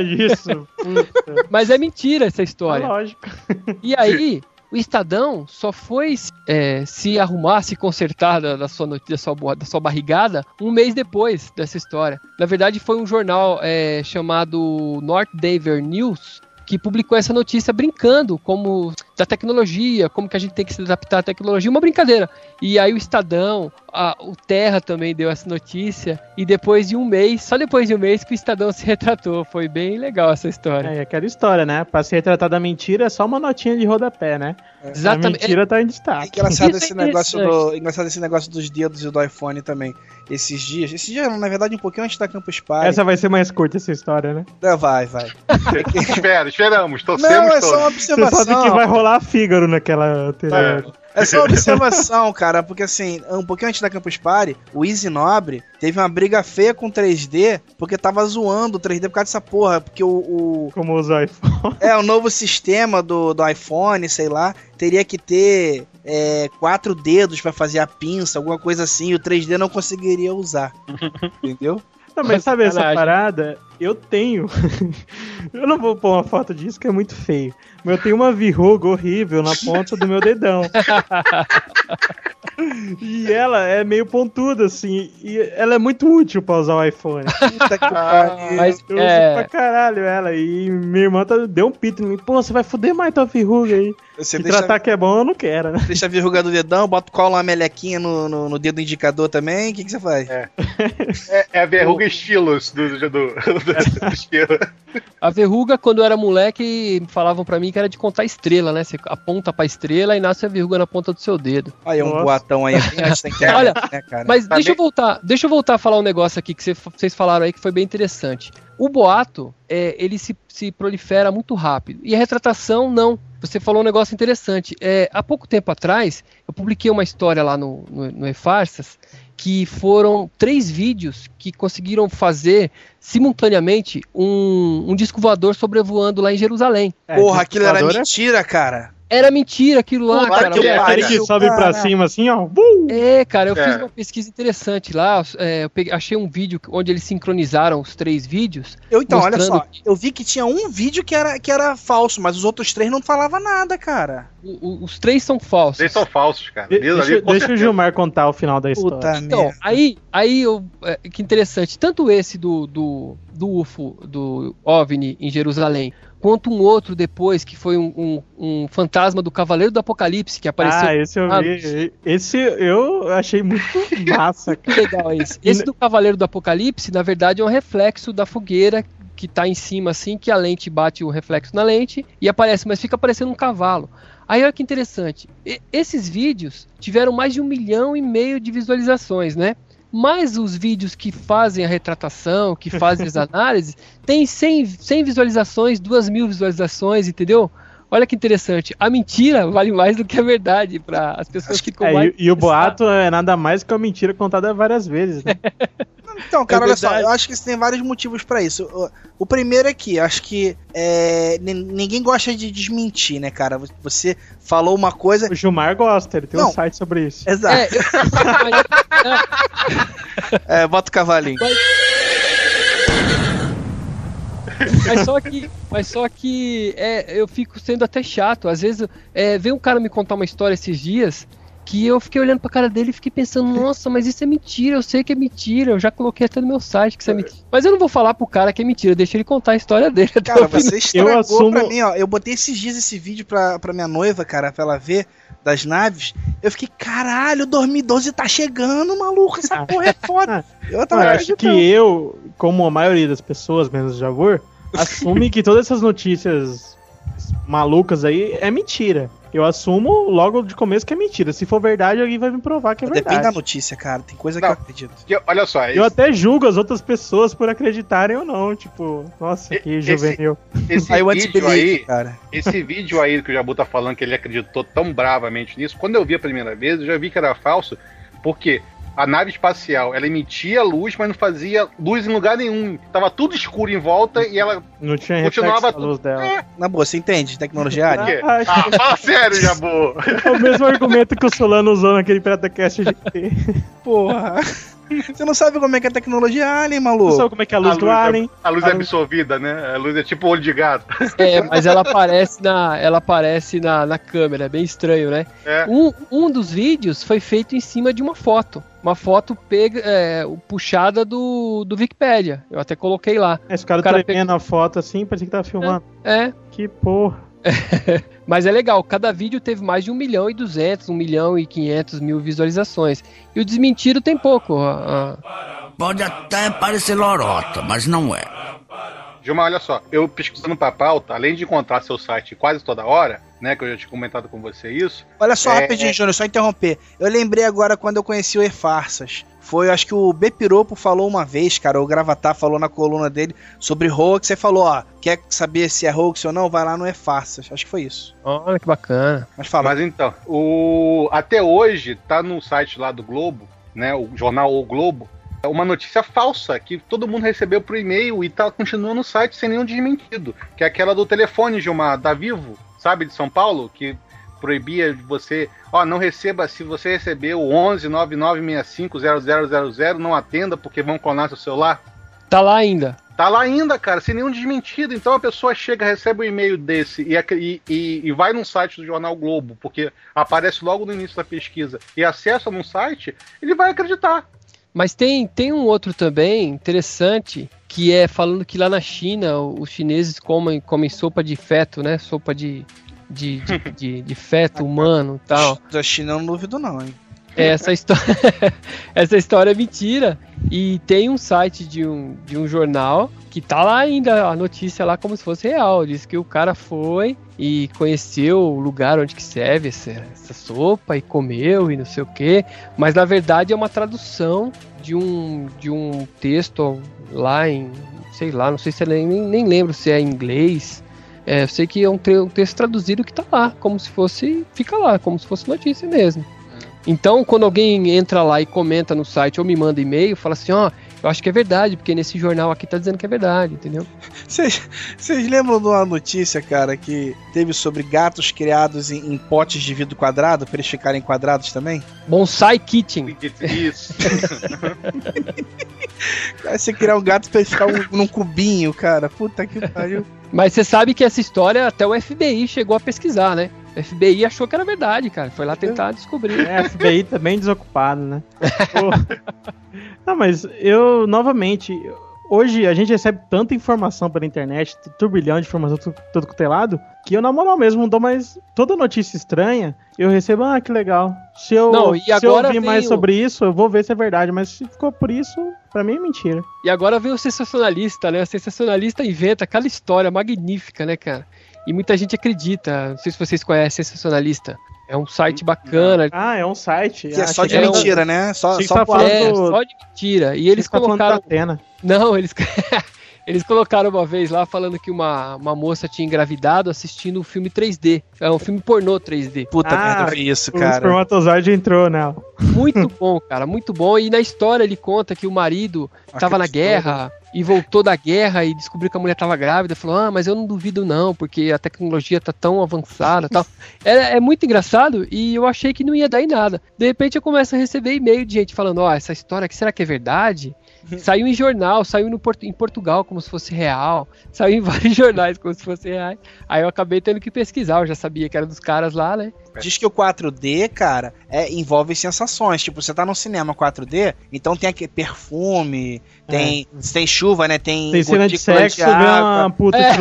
Puta, Mas é mentira essa história. lógico. E aí, o Estadão só foi é, se arrumar, se consertar da, da sua, noti- da, sua, da sua barrigada um mês depois dessa história. Na verdade, foi um jornal é, chamado North Denver News que publicou essa notícia brincando como da tecnologia, como que a gente tem que se adaptar à tecnologia, uma brincadeira. E aí o Estadão, a- o Terra também deu essa notícia e depois de um mês, só depois de um mês que o Estadão se retratou, foi bem legal essa história. É aquela história, né? Pra se retratar da mentira é só uma notinha de rodapé, né? A mentira tá em É destaque. engraçado é esse negócio do, engraçado esse negócio dos dedos e do iPhone também. Esses dias, esses dias, na verdade, um pouquinho antes da Campus Party. Essa vai ser mais curta, essa história, né? É, Vai, vai. *laughs* Espera, esperamos, torcemos Não, é só uma Você sabe que observação. vai rolar Fígaro naquela anterior. É só uma *laughs* observação, cara, porque assim, um pouquinho antes da Campus Party, o Easy Nobre teve uma briga feia com 3D, porque tava zoando o 3D por causa dessa porra, porque o, o- Como usar iPhone. é o novo sistema do, do iPhone, sei lá, teria que ter é, quatro dedos pra fazer a pinça, alguma coisa assim, e o 3D não conseguiria usar. *laughs* Entendeu? Não, mas sabe essa parada? Eu tenho. *laughs* eu não vou pôr uma foto disso que é muito feio. Mas eu tenho uma verruga horrível na ponta do meu dedão. *laughs* e ela é meio pontuda, assim. E ela é muito útil pra usar o iPhone. *laughs* Puta que pariu. Mas Eu uso é, pra caralho ela. E minha irmã tá, deu um pito em mim. Pô, você vai fuder mais tua verruga aí. Você Se deixa, tratar que é bom, eu não quero, né? deixa a verruga do dedão, bota cola uma melequinha no, no, no dedo indicador também, o que, que você faz? É, é a verruga estilos do, do, do. A verruga, quando eu era moleque, falavam pra mim que era de contar estrela, né? Você aponta pra estrela e nasce a verruga na ponta do seu dedo. Aí, um Nossa. boatão aí, antes da internet, Olha, né, cara? Mas Tá deixa eu bem- voltar, deixa eu voltar a falar um negócio aqui que cê- vocês falaram aí que foi bem interessante. O boato, é, ele se, se prolifera muito rápido. E a retratação, não. Você falou um negócio interessante. É, há pouco tempo atrás, eu publiquei uma história lá no, no, no E-Farsas que foram três vídeos que conseguiram fazer simultaneamente um, um disco voador sobrevoando lá em Jerusalém. É, Porra, aquilo era é- mentira, cara. Era mentira aquilo lá, Puta cara. que É aquele que sobe pra Cara. cima assim, ó. Bum! É, cara, eu É. fiz uma pesquisa interessante lá. é, eu peguei- achei um vídeo onde eles sincronizaram os três vídeos. Eu, então, olha só, eu vi que tinha um vídeo que era, que era falso, mas os outros três não falava nada, cara. O- o- os três são falsos. Eles são falsos, cara. De- Eles ali, deixa deixa o. Gilmar contar o final da história. Puta Então, merda. aí, aí eu, é, que interessante. Tanto esse do, do, do UFO, do OVNI em Jerusalém, quanto um outro depois, que foi um, um- um fantasma do Cavaleiro do Apocalipse, que apareceu. Ah, esse eu Ah, vi. Esse eu achei muito *laughs* massa, Que cara. legal esse. Esse do Cavaleiro do Apocalipse, na verdade, é um reflexo da fogueira que tá em cima, assim, que a lente bate o reflexo na lente e aparece, mas fica parecendo um cavalo. Aí olha que interessante. Esses vídeos tiveram mais de um milhão e meio de visualizações, né? Mas os vídeos que fazem a retratação, que fazem as *laughs* análises, tem 100, 100 visualizações, 2 mil visualizações, entendeu? Olha que interessante. A mentira vale mais do que a verdade para as pessoas que ficam É, mais e, e o boato é nada mais que uma mentira contada várias vezes, né? *laughs* Então, cara, É olha só, eu acho que tem vários motivos pra isso. O, o primeiro é que acho que é, nin- ninguém gosta de desmentir, né, cara? Você falou uma coisa. O Gilmar gosta, ele tem um Não. site sobre isso. Exato. É, eu- *laughs* É, bota o cavalinho. Mas só que, mas só que é, eu fico sendo até chato. Às vezes é, vem um cara me contar uma história esses dias que eu fiquei olhando pra cara dele e fiquei pensando, nossa, mas isso é mentira, eu sei que é mentira, eu já coloquei até no meu site que isso é mentira. Mas eu não vou falar pro cara que é mentira, deixa ele contar a história dele *laughs* Cara, você estragou assumo- pra mim, ó. Eu botei esses dias esse vídeo pra, pra minha noiva, cara, pra ela ver das naves. Eu fiquei, caralho, 2012 tá chegando, maluco. Essa *laughs* porra é foda. Eu Eu tava acho que eu, como a maioria das pessoas, menos o Javor, *laughs* assume que todas essas notícias malucas aí é mentira. Eu assumo logo de começo que é mentira. Se for verdade, alguém vai me provar que é Depende verdade. da notícia, cara. Tem coisa que Não. eu acredito. Que, olha só, Eu até julgo as outras pessoas por acreditarem ou não. Tipo, nossa, que Esse- juvenil. esse vídeo aí, cara. esse vídeo aí que o Jabu tá falando que ele acreditou tão bravamente nisso, quando eu vi a primeira vez, eu já vi que era falso, porque a nave espacial, ela emitia luz, mas não fazia luz em lugar nenhum. Tava tudo escuro em volta e ela Não tinha Continuava da luz dela. É, Na boa, você entende? Tecnologia área? quê? Ah, Ah, fala sério, Jabu. *laughs* É o mesmo argumento que o Solano usou naquele PirataCast GT. Porra. Você não sabe como é que é a tecnologia alien, Não maluco? sabe como é que é a luz A do luz é- Alien. A luz A é luz- absorvida, né? A luz é tipo olho de gato. É, *laughs* mas ela aparece na, ela aparece na, na câmera, é bem estranho, né? É. Um, um dos vídeos foi feito em cima de uma foto. Uma foto pega, é, puxada do, do Wikipedia. Eu até coloquei lá. Esse cara, O cara tremendo a foto assim, parecia que tava filmando. É, Que porra. *laughs* mas é legal. Cada vídeo teve mais de 1 milhão e 200, 1 milhão e 500 mil visualizações. E o desmentido tem pouco. Pode até parecer lorota, mas não é. Gilmar, olha só, eu pesquisando pra pauta, além de encontrar seu site quase toda hora, né? Que eu já tinha comentado com você isso. Olha só, É, rapidinho, é. Júnior, só interromper. Eu lembrei agora quando eu conheci o E-Farsas. Foi, acho que o Bepiropo falou uma vez, cara, o Gravatar falou na coluna dele sobre hoax. Você falou, ó, quer saber se é hoax ou não? Vai lá no E-Farsas. Acho que foi isso. Olha que bacana. Mas fala. Mas então, o até hoje tá no site lá do Globo, né? O jornal O Globo. é Uma notícia falsa que todo mundo recebeu por e-mail e tá continuando no site sem nenhum desmentido. Que é aquela do telefone, Gilmar, da Vivo, sabe, de São Paulo, que proibia você, ó, não receba, se você recebeu 11 9965 0000, não atenda porque vão clonar seu celular. Tá lá ainda. Tá lá ainda, cara, sem nenhum desmentido. Então a pessoa chega, recebe um e-mail desse e, e, e- vai num site do Jornal Globo, porque aparece logo no início da pesquisa, e acessa num site, ele vai acreditar. Mas tem, tem um outro também interessante, que é falando que lá na China o- os chineses comem, comem sopa de feto, né? Sopa de, de, de, de- de feto humano e tal. Da China eu não duvido, não, hein? Essa história, *laughs* essa história é mentira. E tem um site de um, de um jornal que tá lá ainda a notícia lá como se fosse real. Diz que o cara foi e conheceu o lugar onde que serve essa, essa sopa e comeu e não sei o que. Mas na verdade é uma tradução de um, de um texto lá em, sei lá, não sei se é, nem, nem lembro se é em inglês. É, eu sei que é um, um texto traduzido que tá lá, como se fosse, fica lá, como se fosse notícia mesmo. Então, quando alguém entra lá e comenta no site ou me manda e-mail, fala assim, ó, eu acho que é verdade, porque nesse jornal aqui tá dizendo que é verdade, entendeu? Vocês lembram de uma notícia, cara, que teve sobre gatos criados em, em potes de vidro quadrado, pra eles ficarem quadrados também? Bonsai Kitchen. Isso. *laughs* Aí você criar um gato pra ele ficar um- num cubinho, cara. Puta que pariu. Mas você sabe que essa história até o FBI chegou a pesquisar, né? FBI achou que era verdade, cara. Foi lá tentar descobrir. É, FBI bem desocupado, né? *laughs* Não, mas eu, novamente, hoje a gente recebe tanta informação pela internet, turbilhão de informação, tudo, tudo quanto é que eu, na moral mesmo, não dou mais. Toda notícia estranha, eu recebo, ah, que legal. Se eu, Não, se eu ouvir mais o- sobre isso, eu vou ver se é verdade, mas se ficou por isso, pra mim é mentira. E agora vem o sensacionalista, né? O sensacionalista inventa aquela história magnífica, né, cara? E muita gente acredita. Não sei se vocês conhecem Sensacionalista. É um site bacana. Ah, é um site. Que é ah, só de um- mentira, né? Só, que só tá falando É, só de mentira. E eles Você tá colocaram. Atena. Não, *laughs* eles. *laughs* Eles colocaram uma vez lá falando que uma, uma moça tinha engravidado assistindo um filme 3D. É um filme pornô 3D. Puta Ah, merda, vi isso, O cara. espermatozoide entrou nela. Muito bom, cara, muito bom. E na história ele conta que o marido tava na guerra e voltou da guerra e descobriu que a mulher tava grávida. Falou, ah, mas eu não duvido não, porque a tecnologia tá tão avançada tal. *laughs* É, é muito engraçado e eu achei que não ia dar em nada. De repente eu começo a receber e-mail de gente falando, ó, essa história aqui, será que é verdade? Saiu em jornal, saiu no Portu- em Portugal como se fosse real, *laughs* saiu em vários jornais como se fosse real. Aí eu acabei tendo que pesquisar, eu já sabia que era dos caras lá, né? Diz que o 4D, cara, é, envolve sensações. Tipo, você tá no cinema 4D, então tem aqui perfume, tem, tem chuva, né? Tem, Tem cena de sexo, vê água. uma puta É.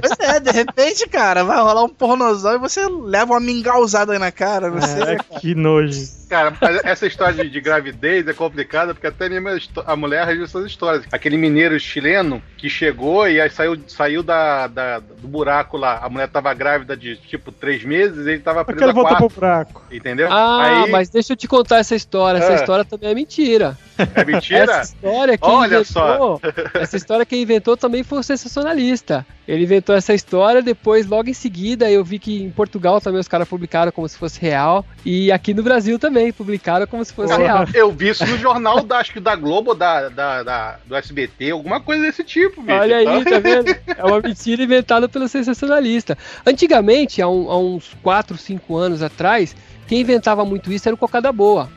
Pois é, de repente, cara, vai rolar um pornozão e você leva uma mingauzada aí na cara, não sei. É, que nojo. Cara, essa história de, de gravidez é complicada, porque até mesmo a, mulher registrou essas histórias. Aquele mineiro chileno que chegou e aí saiu, saiu da, da- do buraco lá. A mulher tava grávida de tipo três meses e ele tava preso voltou quatro. pro buraco. Entendeu? Ah, aí, mas deixa eu te contar essa história. Essa É. história também é mentira. É mentira? Essa história quem Olha inventou, *laughs* essa história quem inventou também foi o sensacionalista. Ele inventou essa história, depois, logo em seguida, eu vi que em Portugal também os caras publicaram como se fosse real. E aqui no Brasil também publicaram como se fosse Porra. real. Eu vi isso no jornal da, acho que da Globo, da, da, da- do SBT, alguma coisa desse tipo, bicho. Olha aí, Então- tá vendo? É uma mentira inventada pelo sensacionalista. Antigamente, há, um- há uns 4, 5 anos atrás, quem inventava muito isso era o Cocada Boa.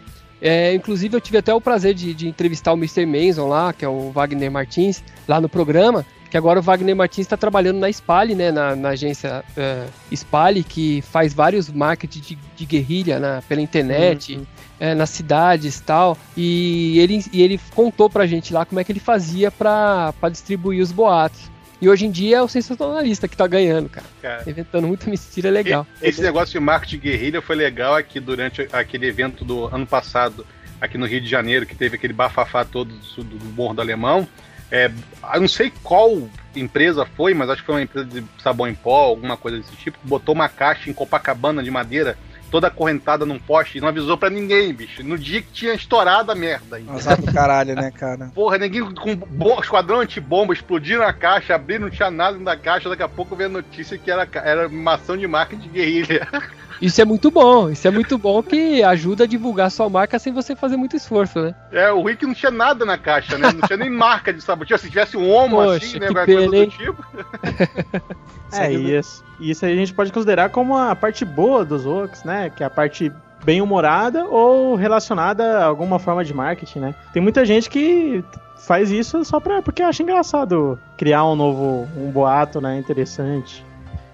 É, inclusive, eu tive até o prazer de, de entrevistar o Mr. Manson lá, que é o Wagner Martins, lá no programa. Que agora o Wagner Martins está trabalhando na Spali, né, na, na agência é, Spali, que faz vários marketing de, de guerrilha na- pela internet, é, nas cidades e tal. E ele, e ele contou pra gente lá como é que ele fazia pra distribuir os boatos. E hoje em dia é o sensacionalista que tá ganhando, cara. Cara. Inventando muita mentira legal. E- Esse negócio de marketing guerrilha foi legal aqui durante aquele evento do ano passado, aqui no Rio de Janeiro, que teve aquele bafafá todo do, do Morro do Alemão. É, eu não sei qual empresa foi, mas acho que foi uma empresa de sabão em pó, alguma coisa desse tipo, botou uma caixa em Copacabana de madeira, toda acorrentada num poste, e não avisou pra ninguém, bicho. No dia que tinha estourado a merda. ainda. Azar do caralho, né, cara? Porra, ninguém com bom, esquadrão antibomba, explodiram a caixa, abriram, não tinha nada da caixa, daqui a pouco veio a notícia que era, era uma ação de marketing de guerrilha. *laughs* Isso é muito bom. Isso é muito bom que ajuda a divulgar sua marca sem você fazer muito esforço, né? É, o Rick não tinha nada na caixa, né? Não tinha nem marca de sabão. Tinha, se tivesse um homo Poxa, assim, né? que Qualquer coisa do tipo. *laughs* É, e isso, isso aí a gente pode considerar como a parte boa dos Vox, né? Que é a parte bem humorada ou relacionada a alguma forma de marketing, né? Tem muita gente que faz isso só pra, porque acha engraçado criar um novo, um boato, né? Interessante.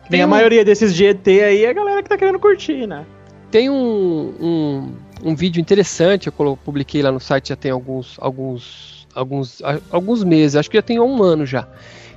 Tem a um- maioria desses de ET aí é a galera que tá querendo curtir, né? Tem um, um, um vídeo interessante, eu publiquei lá no site já tem alguns, alguns, alguns, alguns meses, acho que já tem um ano já.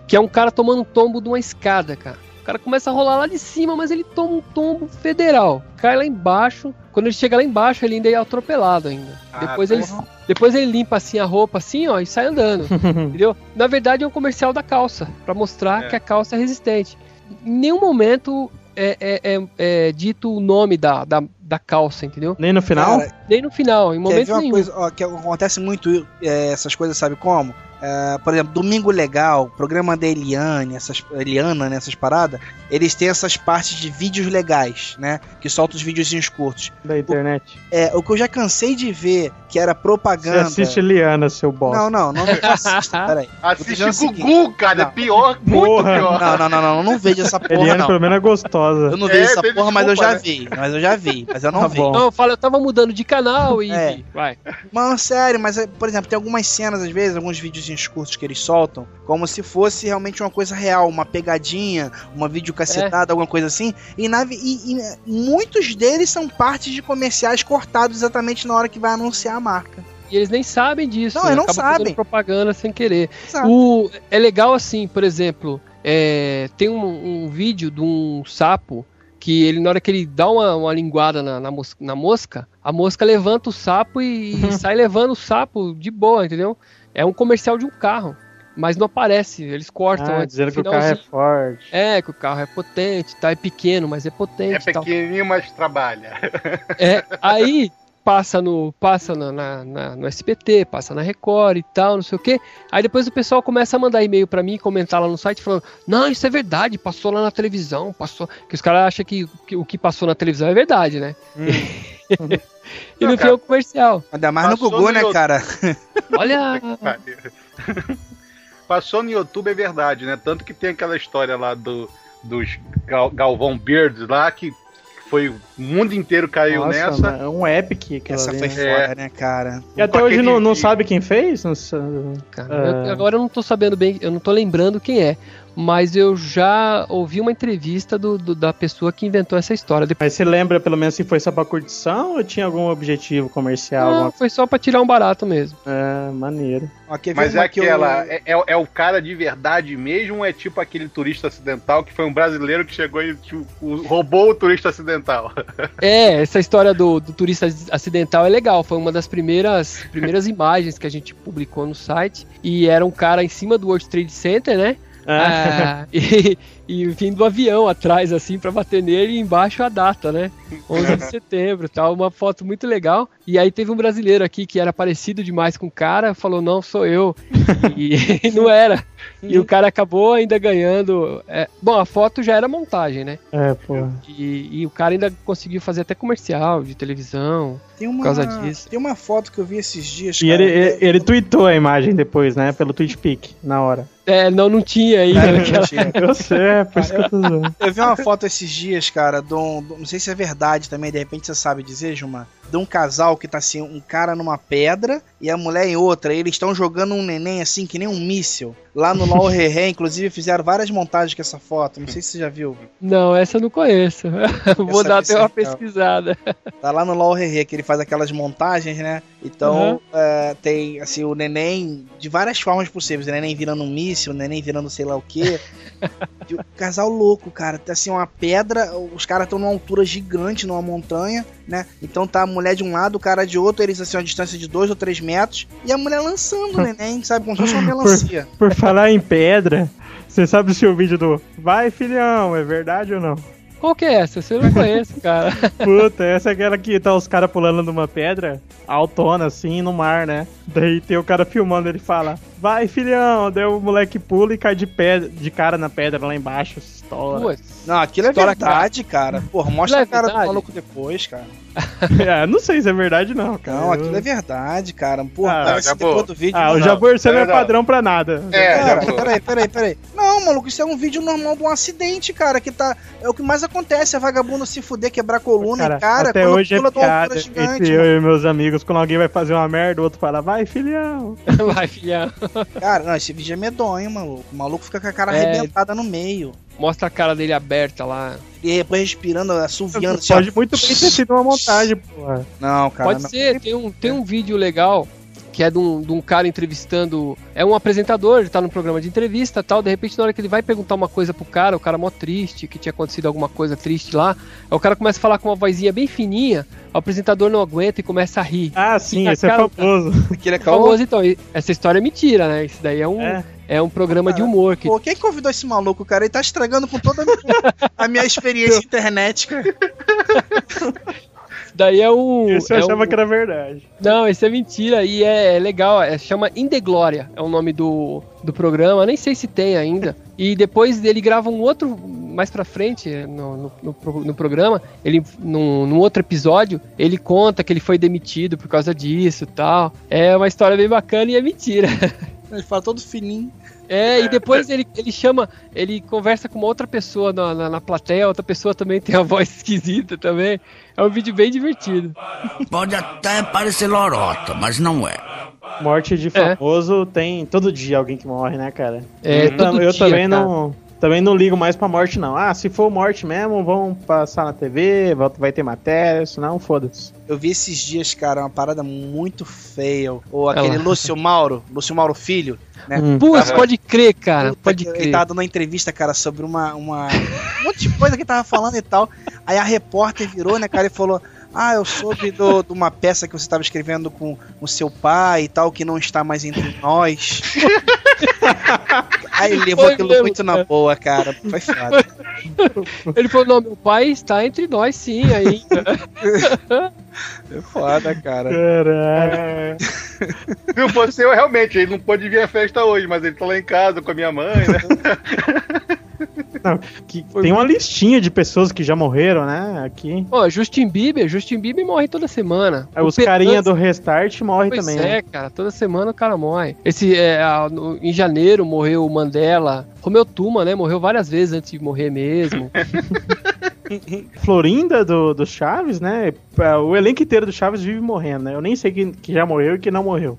Que é um cara tomando um tombo de uma escada, cara. O cara começa a rolar lá de cima, mas ele toma um tombo federal. Cai lá embaixo. Quando ele chega lá embaixo, ele ainda é atropelado ainda. Ah, depois, ele, depois ele limpa assim a roupa, assim, ó, e sai andando. *laughs* entendeu? Na verdade é um comercial da calça, pra mostrar É. que a calça é resistente. Em nenhum momento é, é- é- é dito o nome da, da, da calça, entendeu? Nem no final? Cara, Nem no final, em Quer momento ver uma nenhum. coisa ó, que acontece muito é, essas coisas, sabe como? É, por exemplo, Domingo Legal, programa da Eliane, essas, Eliana, né, essas paradas, eles têm essas partes de vídeos legais, né? Que soltam os videozinhos curtos. Da internet. É, o que eu já cansei de ver, que era Você propaganda. assiste Liana, seu bosta. Não, não, não assisto, *laughs* peraí. Assiste o seguinte, Gugu, cara. É não. pior, muito Porra. pior. Não, não, não, não, eu não vejo essa porra, Eliana, não. pelo menos, é gostosa. Eu não vejo É, essa porra, mas eu desculpa, já né? vi. Mas eu já vi, mas eu não Tá vi. bom. Não, eu falo, eu tava mudando de canal e. É. Vai. Mano, sério, mas, é, por exemplo, tem algumas cenas, às vezes, alguns videozinhos curtos que eles soltam, como se fosse realmente uma coisa real, uma pegadinha, uma videocacetada, alguma coisa assim. E, na, e, e muitos deles são partes de comerciais cortados exatamente na hora que vai anunciar a marca. E eles nem sabem disso. Não, né? eles não sabem. propaganda sem querer. O, é legal assim, por exemplo, é, tem um, um vídeo de um sapo que ele, na hora que ele dá uma, uma linguada na, na, mos- na mosca, a mosca levanta o sapo e, e *laughs* sai levando o sapo de boa, entendeu? É um comercial de um carro, mas não aparece, eles cortam. Ah, dizendo que o carro é forte. É, que o carro é potente, tá? É pequeno, mas é É potente e tal. pequenininho, mas trabalha. *laughs* É, aí passa no passa na, na- na- no SBT, passa na Record e tal, não sei o quê. Aí depois o pessoal começa a mandar e-mail pra mim, comentar lá no site falando: "Não, isso é verdade, passou lá na televisão, passou". Que os caras acham que, que o que passou na televisão é verdade, né? *laughs* e Não, no cara. é o comercial. Ainda mais no Passou Gugu, no né, YouTube. cara? *laughs* Olha, *laughs* Passou no YouTube é verdade, né? Tanto que tem aquela história lá do, dos Gal- Galvão Beards lá, que foi o mundo inteiro caiu Nossa, nessa. mano, é um epic aquilo Essa ali, foi né? foda, né, cara? E até hoje não, não sabe quem fez? Não cara, É. eu- agora eu não tô sabendo bem, eu não tô lembrando quem é. Mas eu já ouvi uma entrevista do, do- da pessoa que inventou essa história. Mas você lembra pelo menos se foi só pra curtição ou tinha algum objetivo comercial? não, alguma- foi só pra tirar um barato mesmo. É, maneiro. Ver Mas é que eu- aquela. É, é- é o cara de verdade mesmo ou é tipo aquele turista acidental que foi um brasileiro que chegou e tipo, o- roubou o turista acidental? *laughs* É, essa história do, do turista acidental é legal. Foi uma das primeiras, primeiras *laughs* imagens que a gente publicou no site. E era um cara em cima do World Trade Center, né? Ah, *laughs* e, e vindo do avião atrás, assim, pra bater nele e embaixo a data, né? 11 de *laughs* setembro tal. Uma foto muito legal. E aí teve um brasileiro aqui que era parecido demais com o cara, falou: Não, sou eu. *laughs* E não era. E o cara acabou ainda ganhando. é, bom, a foto já era montagem, né? É, pô. E, e o cara ainda conseguiu fazer até comercial de televisão. Tem uma, por causa disso. Tem uma foto que eu vi esses dias, E cara, ele, ele, ele tweetou a imagem depois, né? Pelo TweetPic, na hora. É, não, não tinha ainda. É, naquela-. *laughs* Eu sei, é por isso que eu tô zoando. *laughs* Eu vi uma foto esses dias, cara, de um, de um- não sei se é verdade também, de repente você sabe dizer, Gilmar, de um casal que tá assim, um cara numa pedra e a mulher em outra. Eles estão jogando um neném assim, que nem um míssil. Lá no LOL *laughs* Reré, inclusive fizeram várias montagens com essa foto. Não sei se você já viu. Não, essa eu não conheço. *laughs* Vou Essa dar até uma legal. pesquisada. *laughs* Tá lá no LOL Rerê, que ele faz aquelas montagens, né? Então, é, tem, assim, o neném de várias formas possíveis. O neném virando um míssil, o neném virando sei lá o quê. E o casal louco, cara. Tá assim, uma pedra, os caras estão numa altura gigante, numa montanha, né? Então tá a mulher de um lado, o cara de outro, eles assim, a uma distância de dois ou três metros. E a mulher lançando o neném, sabe? Como se fosse uma melancia. Por falar em pedra, você sabe se o vídeo do Vai, filhão, é verdade ou não? Qual que é essa? Você não conhece, cara. *laughs* Puta, essa é aquela que tá os caras pulando numa pedra, altona assim, no mar, né? Daí tem o cara filmando, ele fala, vai filhão, daí o moleque pula e cai de, pedra, de cara na pedra lá embaixo, estoura. Putz. Não, aquilo é verdade, cara. Porra, mostra a é cara do maluco depois, cara. *laughs* é, não sei se é verdade não, cara. Não, aquilo é verdade, cara. Porra, Ah, parece depois do vídeo. Ah, o Jabor, você não é padrão pra nada. É, Cara, peraí, peraí, peraí. Não, maluco, isso é um vídeo normal de um acidente, cara. Que tá. É o que mais acontece, é vagabundo se fuder, quebrar coluna Cara, e cara. até hoje é piada altura entre gigante, eu e meus amigos. Quando alguém vai fazer uma merda, o outro fala, vai, filhão. *laughs* Vai, filhão. Cara, não, esse vídeo é medonho, maluco. O maluco fica com a cara É. arrebentada no meio. Mostra a cara dele aberta lá. E depois respirando, assoviando. assim, Pode ó. muito bem ter sido uma montagem, porra. Não, cara. Pode não. ser, tem um, tem um vídeo legal que é de um, de um cara entrevistando. É um apresentador, ele tá num programa de entrevista tal. De repente, na hora que ele vai perguntar uma coisa pro cara, o cara mó triste, que tinha acontecido alguma coisa triste lá. Aí o cara começa a falar com uma vozinha bem fininha, o apresentador não aguenta e começa a rir. Ah, sim, esse é cara do famoso. *laughs* Aquele é. Famoso, então, essa história é mentira, né? Isso daí é um, É. é. um programa de humor. Que, Pô, quem convidou esse maluco, cara? Ele tá estragando com toda a minha, a minha experiência *laughs* internet, cara. *laughs* daí é um. Esse eu é achava um- que era verdade. Não, isso é mentira e é, é legal. É, chama Indeglória, é o nome do, do programa. Nem sei se tem ainda. E depois ele grava um outro mais pra frente no, no, no no programa. Ele num, num outro episódio ele conta que ele foi demitido por causa disso, e tal. É uma história bem bacana e é mentira. *laughs* Ele fala todo fininho. É, e depois ele, ele chama, ele conversa com uma outra pessoa na, na, na plateia, outra pessoa também tem uma voz *laughs* esquisita também. É um vídeo bem divertido. Pode até parecer lorota, mas não é. Morte de É. famoso tem todo dia alguém que morre, né, cara? É, eu, todo eu dia, também cara. não. Também não ligo mais pra morte, não. Ah, se for morte mesmo, vão passar na TV, vai- ter matéria, senão foda-se. Eu vi esses dias, cara, uma parada muito feia. Ou aquele lá. Lúcio Mauro, Lúcio Mauro Filho, né? Hum. Putz, pode crer, cara, Puta, pode que Ele crer. tava dando uma entrevista, cara, sobre uma, uma. Um monte de coisa que ele tava falando e tal. Aí a repórter virou, né, cara, e falou. Ah, eu soube do- de uma peça que você estava escrevendo com o seu pai e tal, que não está mais entre nós. *laughs* Aí ele levou Foi aquilo mesmo, muito na cara. boa, cara. Foi foda. *laughs* Ele falou, não, meu pai está entre nós sim ainda. Foi foda, cara. Caralho. Se não fosse eu, realmente, ele não pôde vir à festa hoje, mas ele tá lá em casa com a minha mãe, né? *laughs* Que- tem uma listinha de pessoas que já morreram, né? Aqui. Ó, Justin Bieber, Justin Bieber morre toda semana. Aí O os carinha do Restart morrem Pois também, é, né? cara, toda semana o cara morre. Esse, é, a- no- em janeiro morreu o Mandela. Romeu Tuma, né, morreu várias vezes antes de morrer mesmo. *laughs* Florinda do, do Chaves, né? pra- O elenco inteiro do Chaves vive morrendo, né? Eu nem sei quem que já morreu e quem não morreu.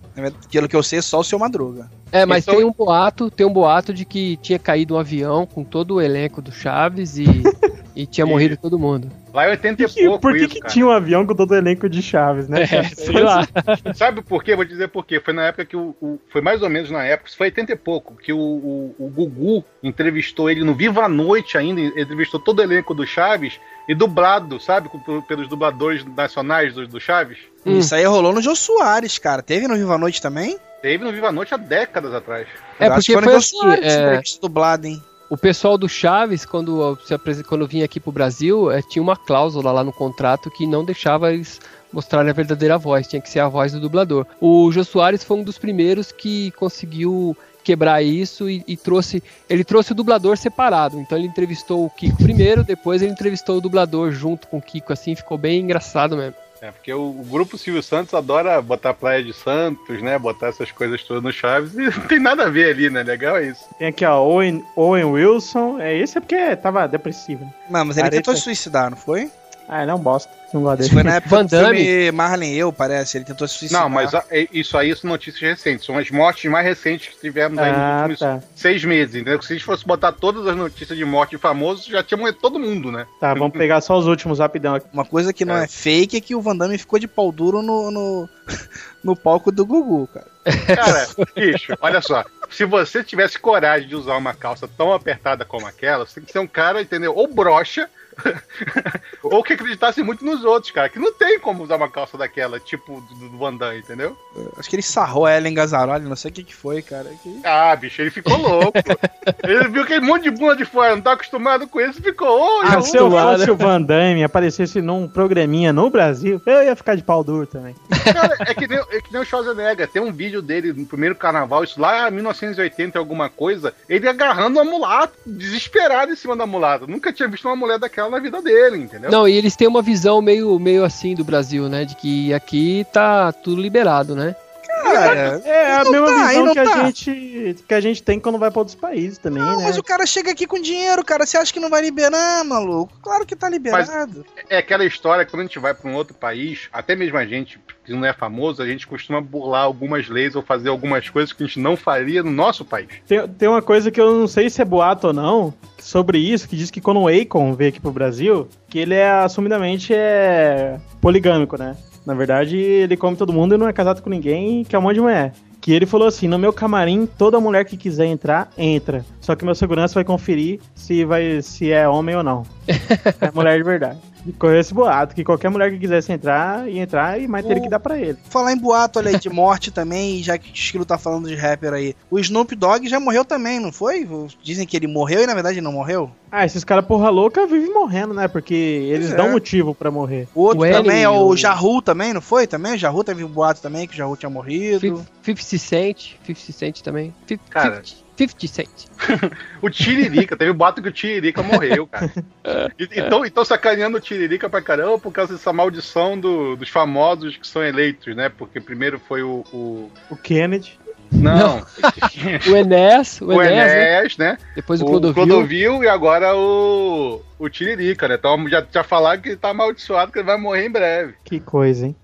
Pelo que eu sei, só o seu Madruga. É, mas Então- tem um boato, tem um boato de que tinha caído um avião com todo o elenco do Chaves e, *laughs* e tinha morrido todo mundo. Lá é 80 e Que- pouco por que, isso, que cara. tinha um avião com todo o elenco de Chaves, né? É, *laughs* sei lá. Sabe por quê? Vou dizer por quê. Foi na época que o, o- Foi mais ou menos na época, isso foi 80 e pouco, que o, o, o Gugu entrevistou ele no Viva a Noite ainda, entrevistou todo o elenco do Chaves e dublado, sabe? com- pelos dubladores nacionais do, do Chaves. Hum. Isso aí rolou no Jô Soares, cara. Teve no Viva a Noite também? Teve no Viva a Noite há décadas atrás. É, Eu acho que porque foi Jô assim, é, entrevista dublada, hein? O pessoal do Chaves, quando, se quando vinha aqui pro Brasil, eh, tinha uma cláusula lá no contrato que não deixava eles mostrarem a verdadeira voz, tinha que ser a voz do dublador. O Jô Soares foi um dos primeiros que conseguiu quebrar isso e, e trouxe. Ele trouxe o dublador separado. Então ele entrevistou o Kiko primeiro, depois ele entrevistou o dublador junto com o Kiko, assim, ficou bem engraçado mesmo. É, porque o, o grupo Silvio Santos adora botar Praia de Santos, né? Botar essas coisas todas no Chaves e *laughs* não tem nada a ver ali, né? Legal é isso. Tem aqui, ó, Owen, Owen Wilson. É, esse é porque tava depressivo. né? Não, mas ele Careta. tentou se suicidar, não foi? Ah, ele é um bosta. Não gosto Isso dele. foi na época Van do Damme. filme Marley e eu, parece. Ele tentou se suicidar. Não, mas a- isso aí são notícias recentes. São as mortes mais recentes que tivemos aí Ah, nos últimos tá. seis meses, entendeu? Se a gente fosse botar todas as notícias de morte de famosos, já tinha morrido todo mundo, né? Tá, vamos pegar só os últimos rapidão aqui. Uma coisa que não é. É. fake é que o Van Damme ficou de pau duro no, no, *laughs* no palco do Gugu, cara. Cara, bicho, olha só. Se você tivesse coragem de usar uma calça tão apertada como aquela, você tem que ser um cara, entendeu? Ou broxa, *laughs* ou que acreditasse muito nos outros, cara. Que não tem como usar uma calça daquela, tipo do, do Van Damme, entendeu? Acho que ele sarrou a Ellen Gazzaroli, não sei o que, que foi, cara. Que- Ah, bicho, ele ficou louco. *laughs* ele viu aquele monte de bunda de fora, não tá acostumado com isso, ficou. Ô, Ah, se eu fosse o Van Damme aparecesse num programinha no Brasil, eu ia ficar de pau duro também. Cara, é que, nem, é que nem o Schwarzenegger. Tem um vídeo dele no primeiro carnaval, isso lá em 1980 e alguma coisa, ele agarrando uma mulata, desesperado em cima da mulata. Nunca tinha visto uma mulher daquela na vida dele, entendeu? Não, e eles têm uma visão meio, meio assim do Brasil, né? De que aqui tá tudo liberado, né? Cara, É a não mesma tá, visão que a, tá. gente, que a gente tem quando vai pra outros países também, não, né? mas o cara chega aqui com dinheiro, cara. Você acha que não vai liberar, maluco? Claro que tá liberado. É aquela história que quando a gente vai para um outro país, até mesmo a gente que não é famoso, a gente costuma burlar algumas leis ou fazer algumas coisas que a gente não faria no nosso país. Tem, tem uma coisa que eu não sei se é boato ou não, sobre isso, que diz que quando o Akon veio aqui pro Brasil, que ele é assumidamente é poligâmico, né? Na verdade, ele come todo mundo e não é casado com ninguém, que é um monte de mulher. Que ele falou assim: no meu camarim, toda mulher que quiser entrar, entra. Só que meu segurança vai conferir se, vai, se é homem ou não. *laughs* É mulher de verdade. Correu esse boato, que qualquer mulher que quisesse entrar, ia entrar, e mas teria que dar pra ele. Falar em boato olha aí de morte também, já que o Esquilo tá falando de rapper aí. O Snoop Dogg já morreu também, não foi? Dizem que ele morreu e na verdade não morreu. Ah, esses caras porra louca vivem morrendo, né? Porque eles é. dão motivo pra morrer. O outro O também é o o- Jahu também, não foi? Também? O Jahu teve um boato também que o Jahu tinha morrido. Fif- 50 Cent, 50 Cent também. Fif- Cara. 50 50 Cent. *laughs* O Tiririca, teve um boato que o Tiririca morreu, cara. *laughs* E- Então, então sacaneando o Tiririca pra caramba por causa dessa maldição do- dos famosos que são eleitos, né? Porque primeiro foi o. o- O Kennedy. Não, *laughs* O Enéas, o o Enéas, né? Enéas, né? Depois o O Clodovil. Clodovil e agora o. O Tiririca, né? Então já, já falaram que ele tá amaldiçoado, que ele vai morrer em breve. Que coisa, hein?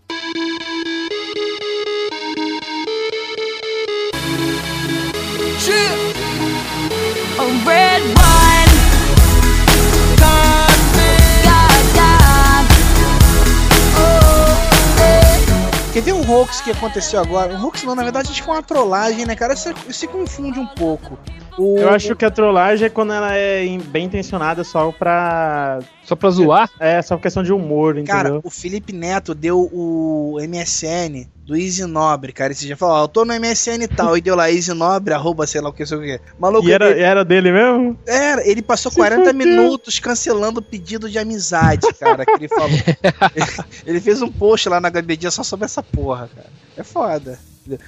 Quer ver um hoax que aconteceu agora? Um hoax não, na verdade acho que foi uma trollagem, né, cara? Você se confunde um pouco. O- Eu acho que a trollagem é quando ela é bem intencionada só pra. Só pra zoar? É, só por questão de humor, Cara, entendeu? o Felipe Neto deu o MSN do Easy Nobre, cara. Esse dia falou, ó, eu tô no MSN e tal, e deu lá Easy Nobre, arroba, sei lá o que, sei o que. Maluco, E era, ele, era dele mesmo? era, ele passou Se 40 fudeu. minutos cancelando o pedido de amizade, cara, que ele falou. *laughs* ele fez um post lá na HBD só sobre essa porra, cara. É foda.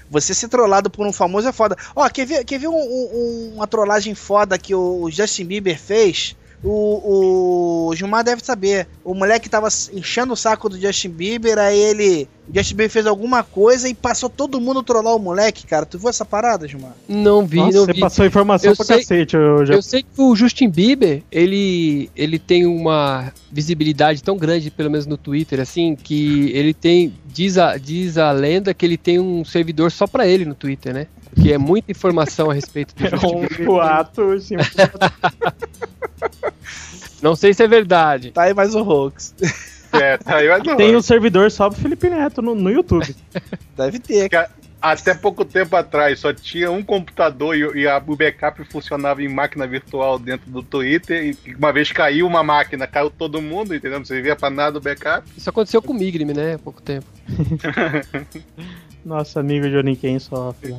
Você ser trollado por um famoso é foda. Ó, quer ver, quer ver um- um- uma trollagem foda que o Justin Bieber fez? O, o Gilmar deve saber. O moleque tava enchendo o saco do Justin Bieber, aí ele. O Justin Bieber fez alguma coisa e passou todo mundo a trollar o moleque, cara. Tu viu essa parada, Gilmar? Não vi, Nossa, não você vi. passou informação Eu pra sei- cacete. Eu já... Eu sei que o Justin Bieber, ele, ele tem uma visibilidade tão grande, pelo menos no Twitter, assim, que ele tem, diz a, diz a lenda que ele tem um servidor só pra ele no Twitter, né? Que é muita informação a respeito do É um boato, assim, *laughs* Não sei se é verdade. Tá aí mais o Hoax. É, tá aí, mas não. Tem um servidor só pro Felipe Neto no, no YouTube. Deve ter. Até pouco tempo atrás só tinha um computador e, e a- o backup funcionava em máquina virtual dentro do Twitter. E uma vez caiu uma máquina, caiu todo mundo, entendeu? Não servia pra nada o backup. Isso aconteceu com o Migrim, né? Há pouco tempo. *laughs* Nosso amigo Johnny Ken sofre.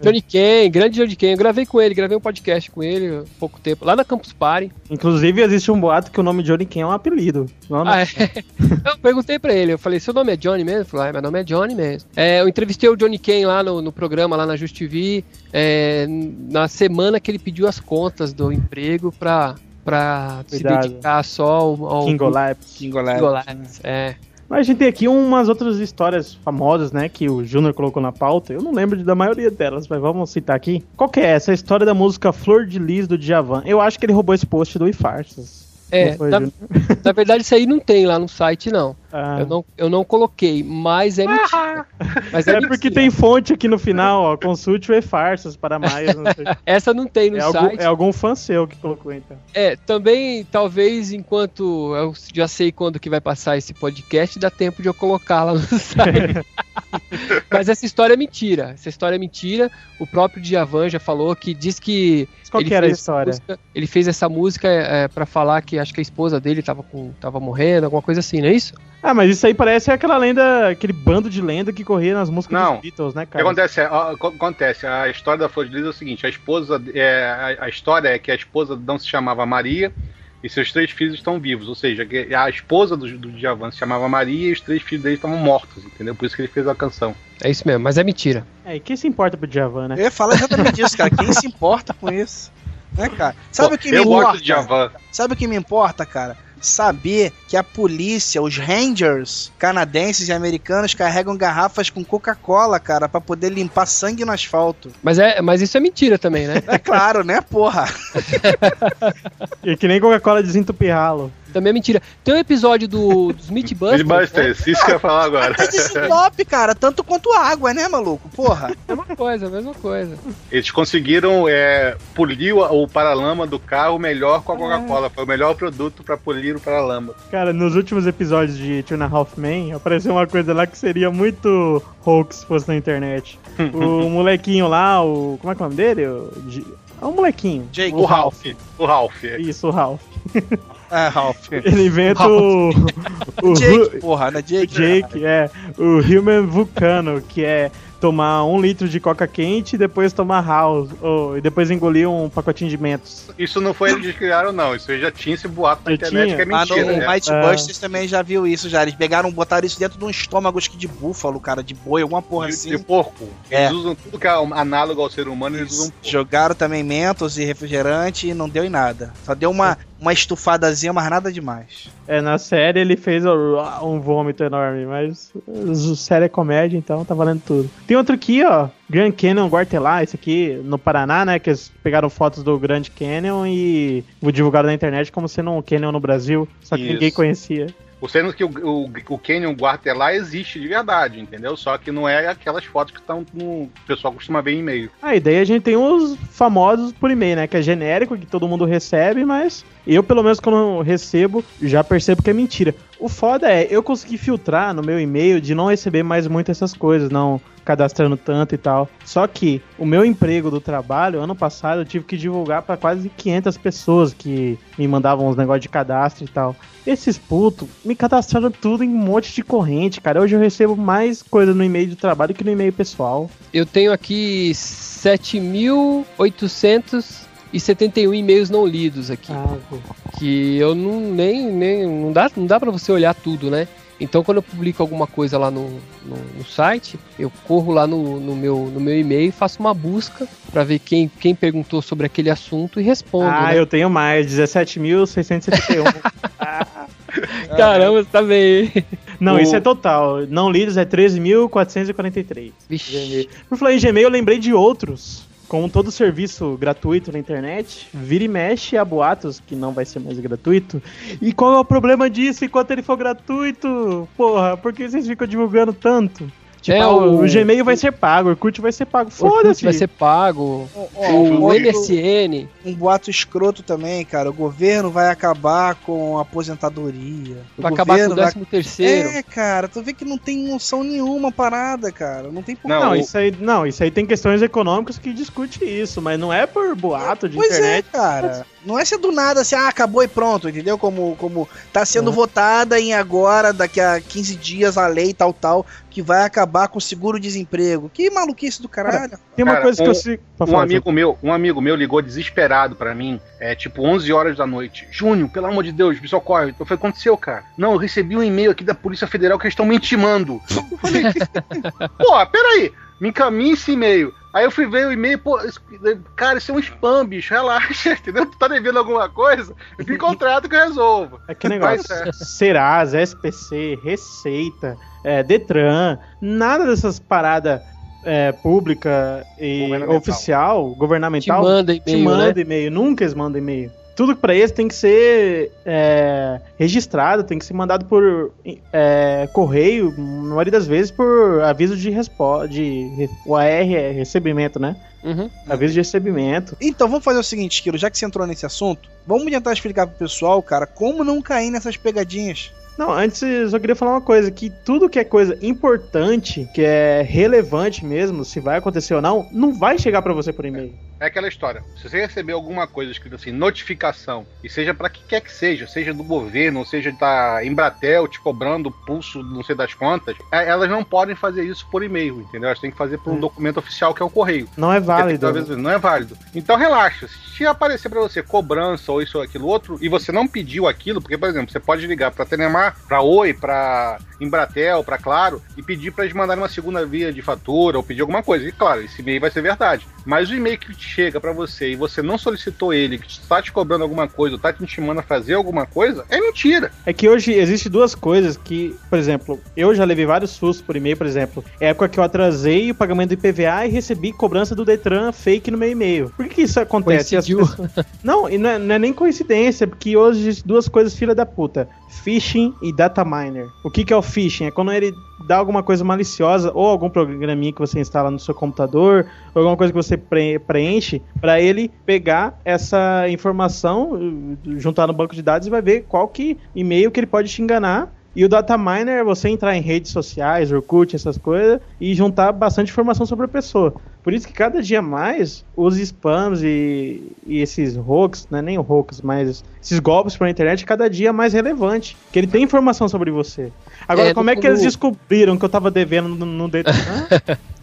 Johnny Ken, grande Johnny Ken. Eu gravei com ele, gravei um podcast com ele há pouco tempo, lá na Campus Party. Inclusive, existe um boato que o nome Johnny Ken é um apelido. Não, Ah, é. *laughs* Eu perguntei pra ele, eu falei, seu nome é Johnny mesmo? Ele falou, ah, meu nome é Johnny mesmo. É, eu entrevistei o Johnny Ken lá no, no programa, lá na Just TV, é, na semana que ele pediu as contas do emprego pra, pra se dedicar só ao, ao King Olaps. King Olaps. King Olaps, É. Mas a gente tem aqui umas outras histórias famosas, né? Que o Júnior colocou na pauta. Eu não lembro da maioria delas, mas vamos citar aqui. Qual que é essa? História da música Flor de Lis do Djavan. Eu acho que ele roubou esse post do iFarsas. É, na, na verdade isso aí não tem lá no site, não. Ah. Eu não, eu não coloquei, mas é mentira. Mas é, É porque mentira. tem fonte aqui no final, ó. Consulte o e-farsas para mais. Não sei. *laughs* Essa não tem no É, algum, site. é algum fã seu que colocou, então. É, também, talvez, enquanto eu já sei quando que vai passar esse podcast, dá tempo de eu colocar lá no *laughs* site. *laughs* Mas essa história é mentira. Essa história é mentira. O próprio Djavan já falou que diz que. Qual ele que era a história? música- ele fez essa música é, para falar que acho que a esposa dele tava, com, tava morrendo, alguma coisa assim, não é isso? Ah, mas isso aí parece aquela lenda, aquele bando de lenda que corria nas músicas Não. dos Beatles, né, O que cara? acontece? é, ó, o que acontece? A história da Flor de Lis é o seguinte: a esposa. É, a, a história é que a esposa não se chamava Maria e seus três filhos estão vivos. Ou seja, a esposa do, do Djavan se chamava Maria e os três filhos dele estavam mortos, entendeu? Por isso que ele fez a canção. É isso mesmo, mas é mentira. É, e quem se importa pro Djavan, né? Eu ia falar exatamente disso, cara. Quem se importa com isso? Né, cara? Sabe Pô, o que me eu importa? gosto do Djavan. Sabe o que me importa, cara? Saber que a polícia, os Rangers canadenses e americanos carregam garrafas com Coca-Cola, cara, pra poder limpar sangue no asfalto. Mas, é, mas isso é mentira também, né? É claro, né, porra? *laughs* E que nem Coca-Cola desentupir ralo. Também é mentira. Tem um episódio do, dos Mythbusters. *laughs* né? Mythbusters, isso que eu ia falar agora. Até desentope, cara, tanto quanto água, né, maluco? Porra. *laughs* Mesma coisa, mesma coisa. Eles conseguiram é, polir o, o paralama do carro melhor com a Coca-Cola. Foi o melhor produto pra polir o paralama. Cara, nos últimos episódios de Two and a Half Men, apareceu uma coisa lá que seria muito hoax se fosse na internet. *laughs* o molequinho lá, o... como é que é o nome dele? O... É um molequinho. Jake. O Ralph. O Ralph. é. Isso, o Ralph. É, Ralph. Ele inventa o... o Jake, porra, né, O Jake? Jake, é. O Human Vulcano, que é tomar um litro de coca quente e depois tomar house. Ou, e depois engolir um pacotinho de mentos. Isso não foi eles que criaram, não. Isso aí já tinha esse boato na Já internet tinha? que é Ah, no mentira. né? Mighty É. Busters também já viu isso já. Eles pegaram, botaram isso dentro de um estômago, acho que de búfalo, cara, de boi, alguma porra De, assim. de porco. É. Eles usam tudo que é análogo ao ser humano, eles usam porco. Jogaram também mentos e refrigerante e não deu em nada. Só deu uma, uma estufadazinha, mas nada demais. É, na série ele fez um vômito enorme, mas a série é comédia, então tá valendo tudo. Tem outro aqui, ó. Grand Canyon Guartelá, esse aqui no Paraná, né? Que eles pegaram fotos do Grand Canyon e o divulgaram na internet como sendo um Canyon no Brasil, só que Isso. ninguém conhecia. O que o, o, o Canyon Guartelá existe de verdade, entendeu? Só que não é aquelas fotos que estão. O pessoal costuma ver em e-mail. Ah, e daí a gente tem os famosos por e-mail, né? Que é genérico, que todo mundo recebe, mas eu, pelo menos, quando recebo, já percebo que é mentira. O foda é, eu consegui filtrar no meu e-mail de não receber mais muito essas coisas, não cadastrando tanto e tal. Só que o meu emprego do trabalho, ano passado, eu tive que divulgar para quase 500 pessoas que me mandavam uns negócios de cadastro e tal. Esses putos me cadastraram tudo em um monte de corrente, cara. Hoje eu recebo mais coisa no e-mail do trabalho que no e-mail pessoal. Eu tenho aqui 7.871 e-mails não lidos aqui. Ah, Que eu não nem, nem não dá, não dá para você olhar tudo, né? Então, quando eu publico alguma coisa lá no, no, no site, eu corro lá no, no meu, no meu e-mail e faço uma busca para ver quem, quem perguntou sobre aquele assunto e respondo. Ah, né? eu tenho mais, 17.671. *laughs* Caramba, você tá bem. Não, O- isso é total. Não lidos é 13.443. Vixe. Por falar em Gmail, eu lembrei de outros. Como todo serviço gratuito na internet, vira e mexe a boatos que não vai ser mais gratuito. E qual é o problema disso enquanto ele for gratuito? Porra, por que vocês ficam divulgando tanto? Tipo, É, ah, o, o- Gmail vai ser pago, o Orkut vai ser pago. Foda-se. vai ser pago. O um, outro- MSN. um boato escroto também, cara. O governo vai acabar com a aposentadoria. O Vai acabar com o vai- 13 terceiro. É, cara, tu vê que não tem noção nenhuma a parada, cara. Não tem por Não, Não, o- isso aí, não, isso aí tem questões econômicas que discute isso, mas não é por boato de Pois internet. é, cara. Não é ser do nada assim, ah, acabou e pronto, entendeu? Como, como tá sendo É. votada em agora, daqui a 15 dias, a lei tal, tal, que vai acabar com o seguro-desemprego. Que maluquice do caralho. Tem uma Cara, coisa que um- eu sei. Um falar, amigo meu, um amigo meu ligou desesperado pra mim, é tipo 11 horas da noite. Júnior, pelo amor de Deus, me socorre. Eu falei, o que aconteceu, cara? Não, eu recebi um e-mail aqui da Polícia Federal que eles estão me intimando. Eu falei, *laughs* pô, peraí, me encaminha esse e-mail. Aí eu fui ver o e-mail, pô, cara, isso é um spam, bicho, relaxa, *laughs* entendeu? Tu tá devendo alguma coisa? Em contrato que eu resolvo. É que negócio. Mas, é. Serasa, SPC, Receita, é, Detran, nada dessas paradas é, pública e Governamental. oficial, Te governamental, manda te e-mail, manda né? e-mail. Nunca eles mandam e-mail. Tudo pra eles tem que ser é, registrado, tem que ser mandado por é, correio, na maioria das vezes por aviso de resposta, de o AR é recebimento, né? Uhum. Aviso de recebimento. Então, vamos fazer o seguinte, Kiro, já que você entrou nesse assunto, vamos tentar explicar pro pessoal, cara, como não cair nessas pegadinhas. Não, antes eu só queria falar uma coisa, que tudo que é coisa importante, que é relevante mesmo, se vai acontecer ou não, não vai chegar pra você por e-mail. É aquela história. Se você receber alguma coisa escrita assim, notificação, e seja pra que quer que seja, seja do governo, ou seja da Embratel te cobrando pulso, não sei das quantas, é, elas não podem fazer isso por e-mail, entendeu? Elas têm que fazer por um Hum. documento oficial que é o correio. Não é válido. Talvez não é válido. Então relaxa. Se aparecer pra você cobrança ou isso ou aquilo outro, e você não pediu aquilo, porque, por exemplo, você pode ligar pra Telemar, pra Oi, pra Embratel, pra Claro, e pedir pra eles mandarem uma segunda via de fatura ou pedir alguma coisa. E claro, esse e-mail vai ser verdade. Mas o e-mail que chega pra você e você não solicitou ele, que está te cobrando alguma coisa, ou tá te intimando a fazer alguma coisa, é mentira. É que hoje existem duas coisas que, por exemplo, eu já levei vários sustos por e-mail, por exemplo, é época que eu atrasei o pagamento do IPVA e recebi cobrança do Detran fake no meu e-mail. Por que, que isso acontece? Pessoas- *laughs* Não, e não é, não é nem coincidência, porque hoje existem duas coisas filha da puta: phishing e data miner. O que, que é o phishing? É quando ele dá alguma coisa maliciosa ou algum programinha que você instala no seu computador, ou alguma coisa que você pre- preenche, para ele pegar essa informação, uh, juntar no banco de dados e vai ver qual que e-mail que ele pode te enganar. E o data miner é você entrar em redes sociais, Orkut, essas coisas, e juntar bastante informação sobre a pessoa. Por isso que cada dia mais os spams e, e esses hoax, não é nem hoax, mas esses golpes pela internet, cada dia é mais relevante. Que ele tem informação sobre você. Agora, É, como é que eles descobriram que eu tava devendo no, no Detran? *laughs*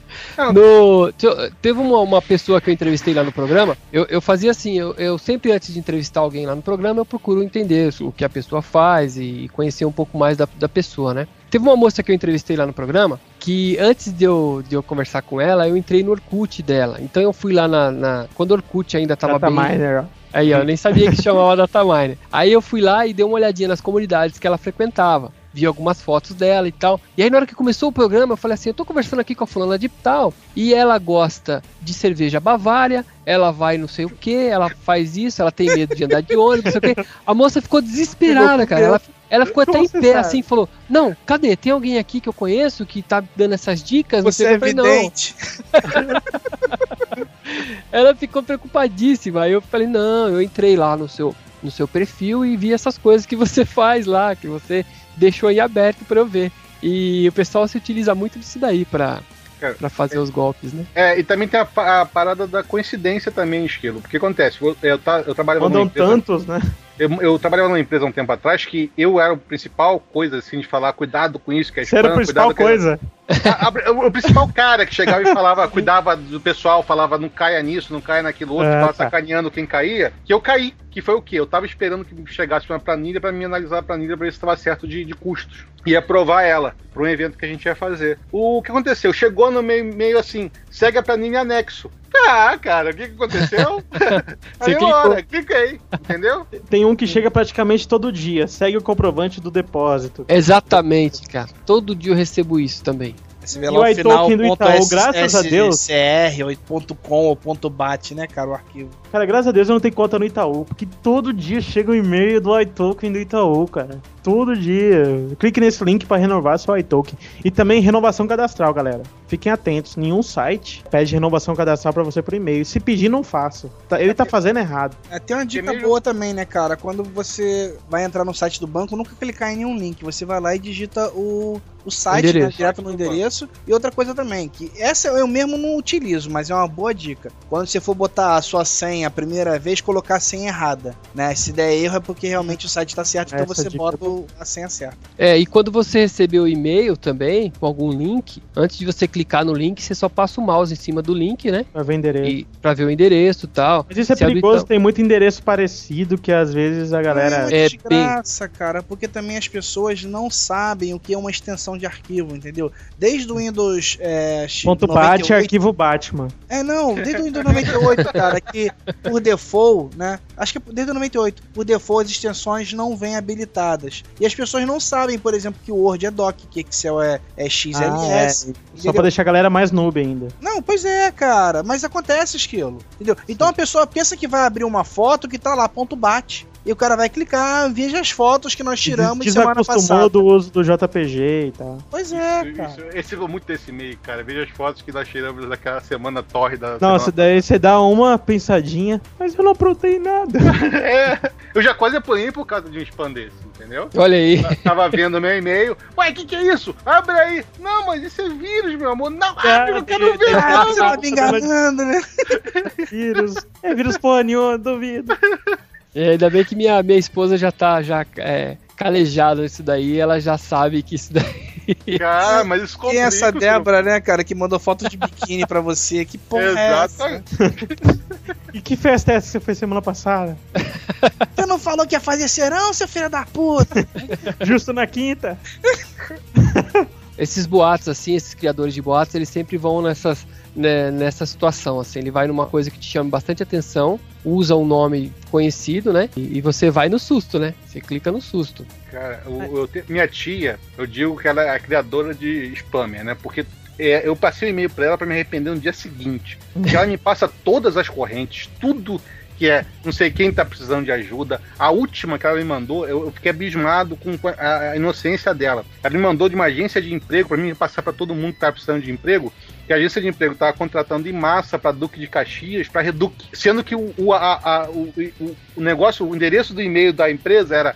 No, te- teve uma, uma pessoa que eu entrevistei lá no programa. Eu, eu fazia assim: eu, eu sempre, antes de entrevistar alguém lá no programa, eu procuro entender o que a pessoa faz e conhecer um pouco mais da, da pessoa, né? Teve uma moça que eu entrevistei lá no programa que antes de eu, de eu conversar com ela, eu entrei no Orkut dela. Então eu fui lá na. na- quando o Orkut ainda tava data bem. miner, ó. Aí, ó, eu nem sabia que chamava Dataminer. Aí eu fui lá e dei uma olhadinha nas comunidades que ela frequentava. Vi algumas fotos dela e tal. E aí, na hora que começou o programa, eu falei assim: eu tô conversando aqui com a fulana de tal. E ela gosta de cerveja Bavária. Ela vai não sei o que. Ela faz isso. Ela tem medo de andar de ônibus, não sei o que. A moça ficou desesperada, cara. Ela, ela ficou até em pé sabe? assim falou: Não, cadê? Tem alguém aqui que eu conheço que tá dando essas dicas? Não Você sei é o que. Eu falei, não. evidente. *laughs* Ela ficou preocupadíssima. Aí eu falei, não, eu entrei lá no seu, no seu perfil e vi essas coisas que você faz lá, que você deixou aí aberto pra eu ver. E o pessoal se utiliza muito disso daí pra, Cara, pra fazer os golpes, né? É, e também tem a, a parada da coincidência também, Esquilo. Porque acontece, eu, eu, tá- eu trabalhava numa Mandam empresa, tantos, né? eu, eu trabalhava numa empresa há um tempo atrás que eu era o principal coisa, assim, de falar cuidado com isso, que é Isso era a spam, principal cuidado coisa. A- a- o principal cara que chegava e falava, cuidava do pessoal, falava não caia nisso, não caia naquilo outro, ficava tá. sacaneando quem caía, que eu caí. que foi o quê? Eu tava esperando que chegasse uma planilha para mim analisar a planilha para ver se estava certo de, de custos. E aprovar ela para um evento que a gente ia fazer. O que aconteceu? Chegou no meio, meio assim, segue a planilha anexo. Ah, cara, o que, que aconteceu? *laughs* Aí clicou. hora, cliquei, entendeu? Tem um que chega praticamente todo dia. Segue o comprovante do depósito. Exatamente, cara. Todo dia eu recebo isso também. Você vê E lá o final, do ponto Itaú, S- graças a Deus. SCR, ou ponto .com ou ponto .bat, né, cara, o arquivo. Cara, graças a Deus eu não tenho conta no Itaú, porque todo dia chega um e-mail do iToken do Itaú, cara. Todo dia. Clique nesse link para renovar seu iToken. E também renovação cadastral, galera. Fiquem atentos, nenhum site pede renovação cadastral para você por e-mail. Se pedir, não faça. Tá- Ele tá fazendo errado. É, tem uma dica E-mail- boa também, né, cara? Quando você vai entrar no site do banco, nunca clicar em nenhum link. Você vai lá e digita o, o site, né, direto no endereço. E outra coisa também, que essa eu mesmo não utilizo, mas é uma boa dica. Quando você for botar a sua senha a primeira vez, colocar a senha errada, né? Se der erro é porque realmente o site tá certo, então Essa você bota é o- a senha certa. É, e quando você receber o e-mail também, com algum link, antes de você clicar no link, você só passa o mouse em cima do link, né? Pra ver endereço. E pra ver o endereço e tal. Mas isso é Se habilitar- perigoso, tem muito endereço parecido que às vezes a galera. É É de graça, cara, porque também as pessoas não sabem o que é uma extensão de arquivo, entendeu? Desde o Windows é, Ponto bat, 98, arquivo Batman. É, não, desde o Windows 98, cara, que por default, né? Acho que é desde o 98, por default as extensões não vêm habilitadas. E as pessoas não sabem, por exemplo, que o Word é doc, que Excel é, é XLS. Ah, Só entendeu? pra deixar a galera mais noob ainda. Não, pois é, cara, mas acontece esquilo, entendeu? Então a pessoa pensa que vai abrir uma foto que tá lá, ponto bate. E o cara vai clicar, veja as fotos que nós tiramos semana Desacostumou passada. do uso do JPG e tal. Pois é, Isso- cara. isso- eu recebo muito desse e-mail, cara. Veja as fotos que nós tiramos daquela semana torre da. Nossa, semana... daí você dá uma pensadinha, mas eu não aprontei nada. *laughs* É, eu já quase apanhei por causa de um spam desse, entendeu? Olha aí. Tava vendo meu e-mail. Ué, o que, que é isso? Abre aí. Não, mas isso é vírus, meu amor. Não, abre, eu não quero ver. Ah, não. você tá me enganando, né? Vírus. É vírus porra nenhuma, duvido. *laughs* É, ainda bem que minha, minha esposa já tá já, é, calejada nisso daí, ela já sabe que isso daí. *laughs* Cara, mas isso complica essa o seu- Débora, né, cara, que mandou foto de biquíni pra você. Que porra é essa? Exato. *laughs* E que festa é essa que você foi semana passada? *laughs* Você não falou que ia fazer serão, seu filho da puta? Justo na quinta? Esses boatos, assim, esses criadores de boatos, eles sempre vão nessas, né, nessa situação, assim. Ele vai numa coisa que te chama bastante atenção, usa um nome conhecido, né? E, e você vai no susto, né? Você clica no susto. Cara, eu- eu te- minha tia, eu digo que ela é a criadora de spammer, né? Porque é, eu passei o e-mail pra ela pra me arrepender no dia seguinte. Porque ela me passa todas as correntes, tudo que é não sei quem tá precisando de ajuda. A última que ela me mandou, eu, eu fiquei abismado com a, a inocência dela. Ela me mandou de uma agência de emprego pra mim passar pra todo mundo que tá precisando de emprego. Que a agência de emprego tava contratando em massa pra Duque de Caxias, Reduc, sendo que o, o, a- a- o, o- negócio, o endereço do e-mail da empresa era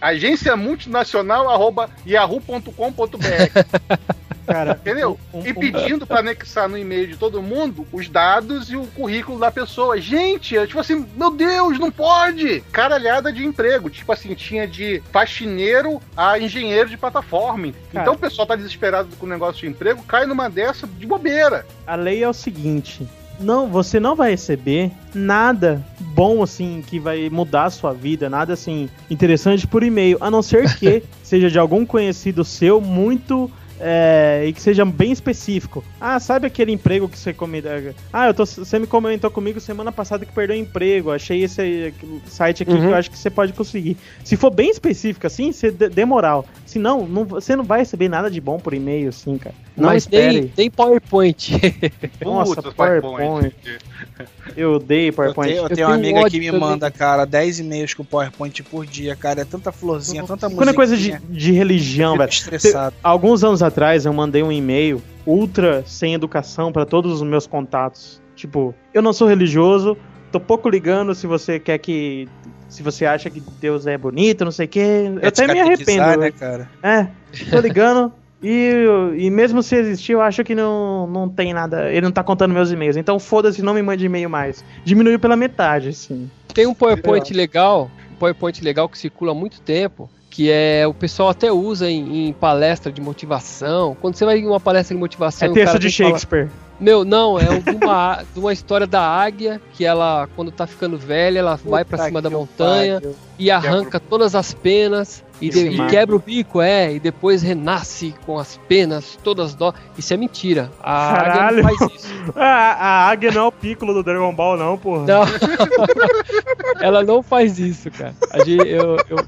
agência multinacional arroba yahoo.com.br, *laughs* Cara, entendeu? um- um- E pedindo para anexar no e-mail de todo mundo os dados e o currículo da pessoa. Gente, é tipo assim, meu Deus, não pode! Caralhada de emprego. Tipo assim, tinha de faxineiro a engenheiro de plataforma. Cara. Então o pessoal tá desesperado com o negócio de emprego, cai numa dessa de bobeira. A lei é o seguinte: não, você não vai receber nada bom assim que vai mudar a sua vida, nada assim interessante por e-mail, a não ser que *laughs* seja de algum conhecido seu muito é, e que seja bem específico. Ah, sabe aquele emprego que você comida? Ah, eu tô, você me comentou comigo semana passada que perdeu o emprego. Achei esse site aqui que Uhum. eu acho que você pode conseguir. Se for bem específico assim, você dê moral. Se não, não, você não vai receber nada de bom por e-mail, assim, cara. Não Mas espere. nem, nem PowerPoint. *laughs* Nossa, Putz, PowerPoint. Eu odeio Eu PowerPoint. tenho, eu Eu tenho uma amiga ódio que me também. manda, cara, 10 e-mails com PowerPoint por dia, cara. É tanta florzinha, tanta música. Quando é coisa de, de religião, velho. estressado. Alguns anos atrás eu mandei um e-mail ultra sem educação pra todos os meus contatos. Tipo, eu não sou religioso, tô pouco ligando se você quer que. Se você acha que Deus é bonito, não sei o quê. Eu te até me arrependo. né, cara? É, tô ligando. E, e mesmo se existir, eu acho que não, não tem nada. Ele não tá contando meus e-mails. Então foda-se, não me mande e-mail mais. Diminuiu pela metade, assim. Tem um PowerPoint legal, um PowerPoint legal que circula há muito tempo, que é o pessoal até usa em, em palestra de motivação. Quando você vai em uma palestra de motivação, É o texto cara de Shakespeare. Meu, não, é de uma, *laughs* de uma história da águia que ela, quando tá ficando velha, ela vai pra Puta cima da montanha pariu. e arranca todas as penas e, de- e quebra o bico, é, e depois renasce com as penas todas dó. Isso é mentira. A Caralho. águia não faz isso. *laughs* Ah, a águia não é o piccolo do Dragon Ball, não, porra. Não. *laughs* Ela não faz isso, cara. A gente, eu, eu-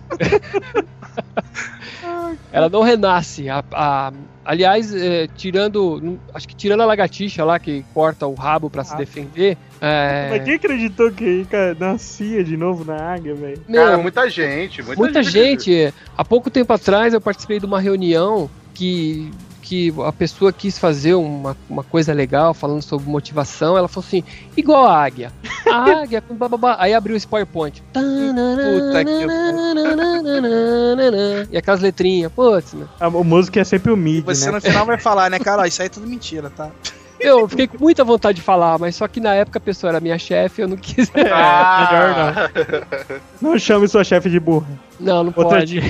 *laughs* Ela não renasce. A, a- aliás, é, tirando. Acho que tirando a lagartixa lá que corta o rabo pra se Ah. defender. É, Mas quem acreditou que cara, nascia de novo na águia, velho? Cara, muita gente. Muita, muita gente. Há pouco tempo atrás eu participei de uma reunião que, que a pessoa quis fazer uma, uma coisa legal falando sobre motivação. Ela falou assim: igual a águia. *laughs* A águia com bababá. Aí abriu esse PowerPoint. *laughs* Puta que E aquelas letrinhas. Putz, meu. A, música é sempre o mid, Você né? no final vai falar, né, cara? Ó, isso aí é tudo mentira, tá? Eu fiquei com muita vontade de falar, mas só que na época a pessoa era minha chefe, eu não quis. *laughs* Ah, Não chame sua chefe de burra. Não, não Outra pode.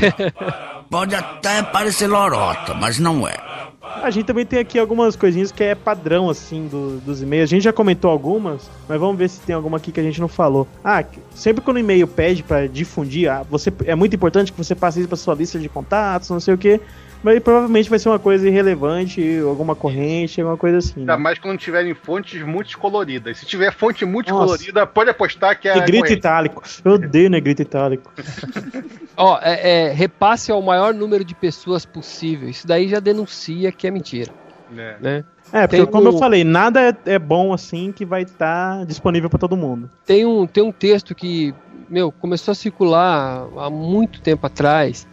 Pode até parecer lorota, mas não é. A gente também tem aqui algumas coisinhas que é padrão, assim, do- dos e-mails. A gente já comentou algumas, mas vamos ver se tem alguma aqui que a gente não falou. Ah, que- sempre quando o e-mail pede pra difundir, ah, você, é muito importante que você passe isso pra sua lista de contatos, não sei o quê. Mas provavelmente vai ser uma coisa irrelevante, alguma corrente, alguma coisa assim. Ainda Né? mais quando tiverem fontes multicoloridas. Se tiver fonte multicolorida, pode apostar que é. Negrito corrente. itálico. Eu odeio negrito itálico. *laughs* Ó, é, é, repasse ao maior número de pessoas possível. Isso daí já denuncia que é mentira, É. né? É, porque Tem como um- eu falei, nada é, é bom assim que vai estar disponível pra todo mundo. Tem um, tem um texto que, meu, começou a circular há muito tempo atrás.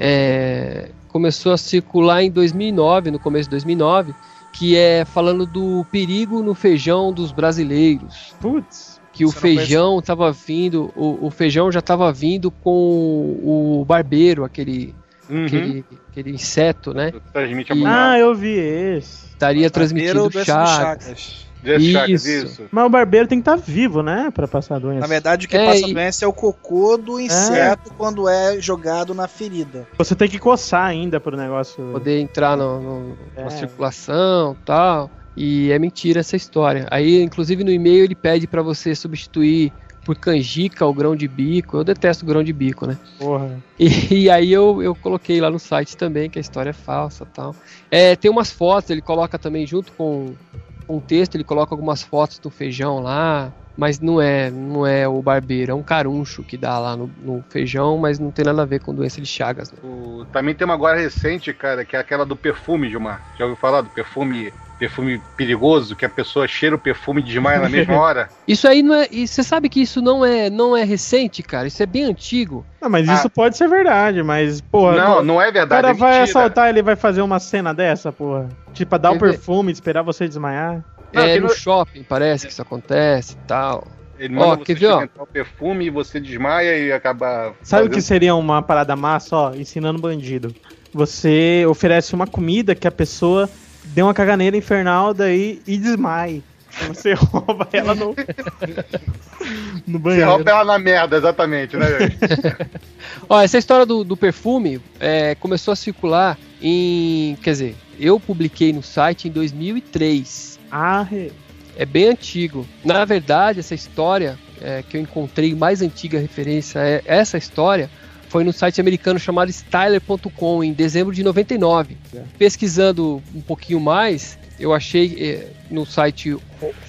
é, começou a circular em 2009, no começo de 2009, que é falando do perigo no feijão dos brasileiros. Putz. que o feijão tava vindo, o, o feijão já tava vindo com o barbeiro, aquele, Uhum. aquele, aquele inseto, né? Transmite a E- Ah, eu vi esse. Estaria transmitindo chagas. Chagas. Isso. isso. Mas o barbeiro tem que estar vivo, né? Pra passar a doença. Na verdade, o que É, passa a e- doença é o cocô do inseto quando é jogado na ferida. Você tem que coçar ainda pro negócio. Poder entrar no, no- É. na circulação tal. E é mentira essa história. Aí, inclusive, no e-mail ele pede pra você substituir por canjica o grão de bico. Eu detesto grão de bico, né? Porra. E, e aí eu, eu coloquei lá no site também que a história é falsa tal. É, tem umas fotos, ele coloca também junto com o texto, ele coloca algumas fotos do feijão lá, mas não é, não é o barbeiro, é um caruncho que dá lá no, no feijão, mas não tem nada a ver com doença de Chagas. Né? O- Também tem uma agora recente, cara, que é aquela do perfume, Gilmar. Já ouviu falar do perfume, perfume perigoso, que a pessoa cheira o perfume e desmaia na mesma *laughs* hora? Isso aí não é, e você sabe que isso não é, não é recente, cara, isso é bem antigo. Não, mas Ah. isso pode ser verdade, mas, porra. não, não é O verdade, cara é vai mentira. assaltar, ele vai fazer uma cena dessa, porra. Tipo, dar o perfume, esperar você desmaiar. Não, é no não- shopping, parece que isso acontece e tal. Ele manda Ó, você quer ver, o perfume e você desmaia e acaba. Sabe o que fazendo- seria uma parada massa, ó? Ensinando bandido. Você oferece uma comida que a pessoa dê uma caganeira infernal daí e desmaie. Aí Você *laughs* rouba ela no, *laughs* no Você banheiro. rouba ela na merda, exatamente, né? *laughs* Ó, essa história do, do perfume é, começou a circular em. Quer dizer, eu publiquei no site em 2003. Ah, É bem antigo. Na verdade, essa história é, que eu encontrei, mais antiga referência é essa história, foi no site americano chamado Styler.com, em dezembro de 99. Pesquisando um pouquinho mais, eu achei é, no site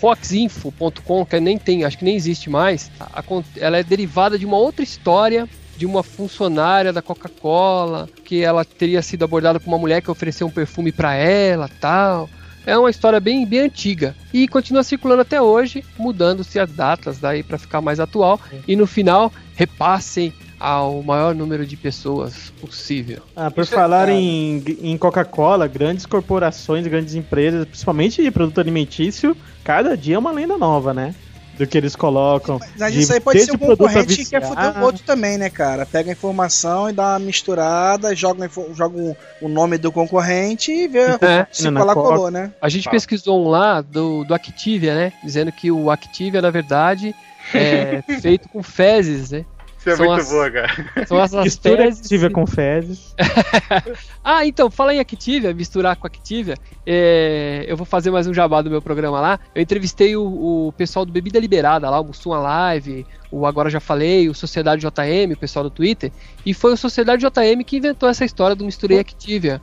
roxinfo.com, que nem tem, acho que nem existe mais, a- ela é derivada de uma outra história de uma funcionária da Coca-Cola, que ela teria sido abordada por uma mulher que ofereceu um perfume para ela, tal. É uma história bem, bem antiga e continua circulando até hoje, mudando-se as datas daí para ficar mais atual e no final repassem ao maior número de pessoas possível. Ah, por Isso é- falar é. em, em Coca-Cola, grandes corporações, grandes empresas, principalmente de produto alimentício, cada dia é uma lenda nova, né? Do que eles colocam. Mas isso aí pode ser um concorrente que quer viciar. fuder o outro também, né, cara? Pega a informação e dá uma misturada, joga, joga o nome do concorrente e vê É, se colar colou, né? A gente Fala. pesquisou um lá do, do Activia, né? Dizendo que o Activia, na verdade, é *laughs* feito com fezes, né? Isso é São muito as- boa, cara. São as, *laughs* as Mistura fezes- Activia com fezes. *laughs* Ah, então, fala em Activia, misturar com Activia. é, eu vou fazer mais um jabá do meu programa lá. Eu entrevistei o, o pessoal do Bebida Liberada lá, o Mussum Live, o Agora Já Falei, o Sociedade JM, o pessoal do Twitter. E foi o Sociedade JM que inventou essa história do Misturei Activia.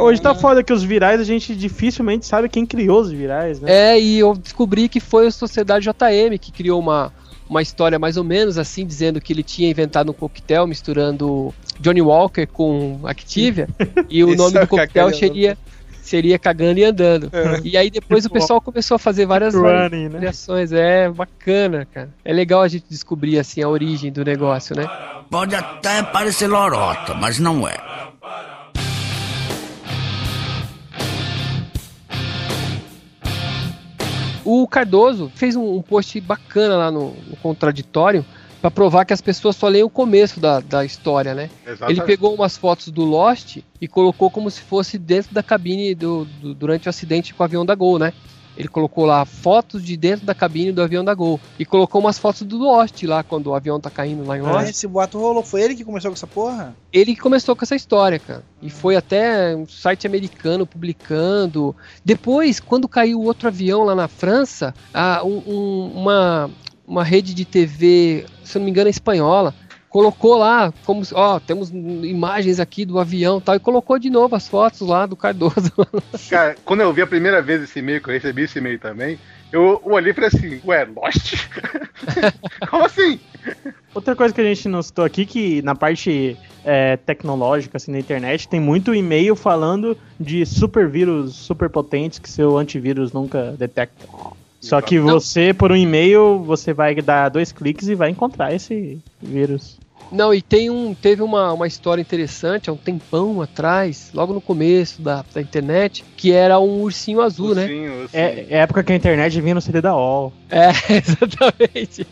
Hoje tá foda que os virais a gente dificilmente sabe quem criou os virais, né? É, e eu descobri que foi a Sociedade JM que criou uma, uma história mais ou menos assim, dizendo que ele tinha inventado um coquetel misturando Johnny Walker com Activia, e o *laughs* nome é do o coquetel seria, seria Cagando e Andando. E aí depois o pessoal começou a fazer várias Running, né? variações. É bacana, cara. É legal a gente descobrir assim a origem do negócio, né? Pode até parecer lorota, mas não é. O Cardoso fez um, um post bacana lá no, no contraditório pra provar que as pessoas só leem o começo da, da história, né? Exatamente. Ele pegou umas fotos do Lost e colocou como se fosse dentro da cabine do, do- durante o acidente com o avião da Gol, né? Ele colocou lá fotos de dentro da cabine do avião da Gol e colocou umas fotos do Lost lá quando o avião tá caindo lá em Ah, Lost. esse boato rolou. Foi ele que começou com essa porra? Ele que começou com essa história, cara. E foi até um site americano publicando. Depois, quando caiu o outro avião lá na França, a- um- um- uma, uma rede de TV, se não me engano, é espanhola, colocou lá, como ó, temos imagens aqui do avião e tal, e colocou de novo as fotos lá do Cardoso. *laughs* Cara, quando eu vi a primeira vez esse e-mail, que eu recebi esse e-mail também, eu olhei e falei assim, ué, Lost? *laughs* Como assim? Outra coisa que a gente não citou aqui, que na parte é, tecnológica, assim, na internet, tem muito e-mail falando de super vírus super potentes que seu antivírus nunca detecta. Só que você, por um e-mail, você vai dar dois cliques e vai encontrar esse vírus. Não, e tem um, teve uma, uma história interessante há um tempão atrás, logo no começo da, da internet, que era um ursinho azul, né? Ursinho, ursinho. É, é época que a internet vinha no CD da OL. É, *laughs* exatamente.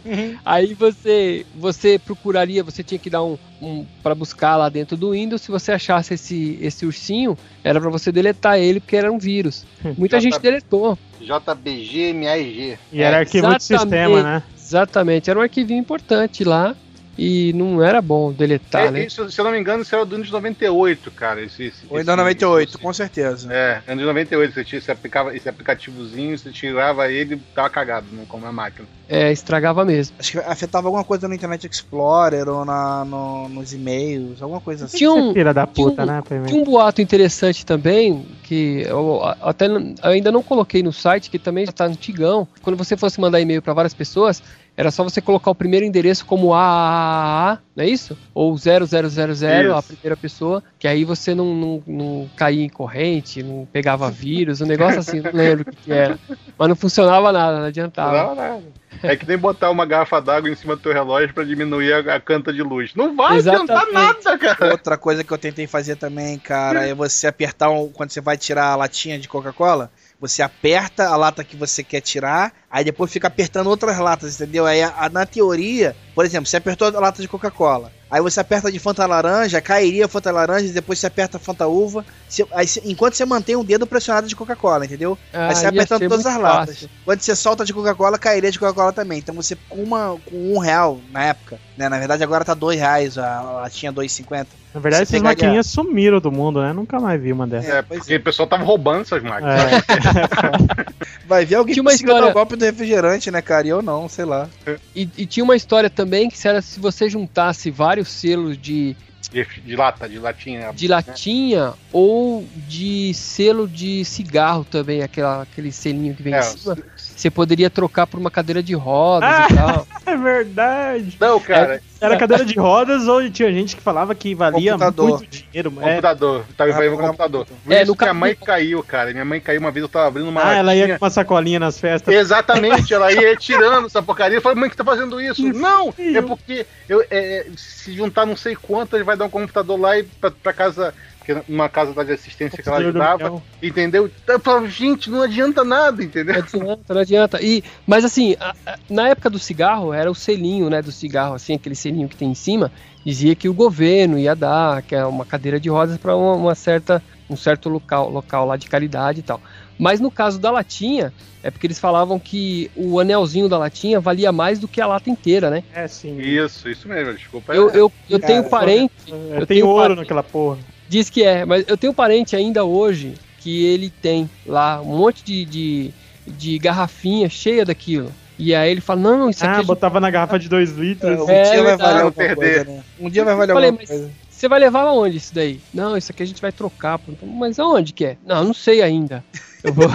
Aí você você procuraria, você tinha que dar um, um para buscar lá dentro do Windows, se você achasse esse esse ursinho, era pra você deletar ele porque era um vírus. Muita Já gente deletou. JBGMAIG. E era É, arquivo de sistema, né? Exatamente, era um arquivinho importante lá e não era bom deletar, É, né? isso, se eu não me engano, isso era do Windows 98, cara. Esse, esse, esse- 98, esse- com certeza. É, Windows 98, você tinha esse, aplicava, esse aplicativozinho, você tirava ele e tava cagado, não como a máquina. É, estragava mesmo. Acho que afetava alguma coisa no Internet Explorer ou na, no- nos e-mails, alguma coisa assim. Tinha um, Filha da puta, um- né? primeiro. Tinha um boato interessante também, que eu até eu ainda não coloquei no site, que também já tá antigão. Quando você fosse mandar e-mail para várias pessoas, era só você colocar o primeiro endereço como AAA, não é isso? Ou 0000, a Isso. primeira pessoa, que aí você não, não, não caía em corrente, não pegava vírus, um negócio assim, não lembro o que, que era. Mas não funcionava nada, não adiantava. Não, nada. É que nem botar uma garrafa d'água em cima do teu relógio pra diminuir a, a canta de luz. Não vai adiantar Exatamente. nada, cara. Outra coisa que eu tentei fazer também, cara, é você apertar um, quando você vai tirar a latinha de Coca-Cola, você aperta a lata que você quer tirar, aí depois fica apertando outras latas, entendeu? Aí a- a- na teoria, por exemplo, você apertou a lata de Coca-Cola, aí você aperta de Fanta laranja, cairia a Fanta laranja, e depois você aperta a Fanta uva, você- aí enquanto você mantém o dedo pressionado de Coca-Cola, entendeu? Ah, Aí você ia apertando todas as latas. fácil. Quando você solta de Coca-Cola, cairia de Coca-Cola também. Então você com uma com um real na época, né? Na verdade agora tá dois reais, a latinha 2,50. Na verdade, Você essas maquininhas sumiram do mundo, né? Nunca mais vi uma dessas. É, pois porque o pessoal tava roubando essas máquinas. É. *laughs* Vai ver alguém Tinha uma história- o golpe do refrigerante, né, cara? E eu não, sei lá. E, e tinha uma história também que se, era, se você juntasse vários selos de, De, de lata, de latinha. de latinha ou de selo de cigarro também, aquela, aquele selinho que vem É, em cima, você poderia trocar por uma cadeira de rodas Ah! e tal. *laughs* É verdade. Não, cara, Era cadeira de rodas ou tinha gente que falava que valia Computador. muito dinheiro. É. computador. Tava Ah, invadindo o programa computador. Por É, isso no que a caso- mãe caiu, cara. Minha mãe caiu uma vez, eu tava abrindo uma Ah, ela ia latinha. com uma sacolinha nas festas. Exatamente, ela ia tirando essa porcaria. Eu falei, mãe, que tá fazendo isso? Não, é porque eu, é, se juntar não sei quanto, ele vai dar um computador lá e pra, pra casa, porque uma casa da de assistência que ela ajudava, entendeu? Eu falava, gente, não adianta nada, entendeu? Não adianta, não adianta. E, mas assim, a- a- na época do cigarro, era o selinho, né, do cigarro, assim, aquele selinho que tem em cima, dizia que o governo ia dar, que é uma cadeira de rodas para uma, uma certa um certo local, local lá de caridade e tal. Mas no caso da latinha, é porque eles falavam que o anelzinho da latinha valia mais do que a lata inteira, né? É sim. Isso, isso mesmo, desculpa. Eu, eu, eu Cara, tenho parente, Eu eu tenho tenho ouro par- naquela porra. Diz que é, mas eu tenho parente ainda hoje que ele tem lá um monte de, de, de garrafinha cheia daquilo. E aí ele fala, não, isso aqui Ah, a gente botava na garrafa de 2 litros. Um É dia vai verdade. valer alguma perder. coisa, né? Um dia vai valer Eu falei, alguma mas- coisa. Você vai levar aonde isso daí? Não, isso aqui a gente vai trocar. Mas aonde que é? Não, não sei ainda. Eu vou. *laughs*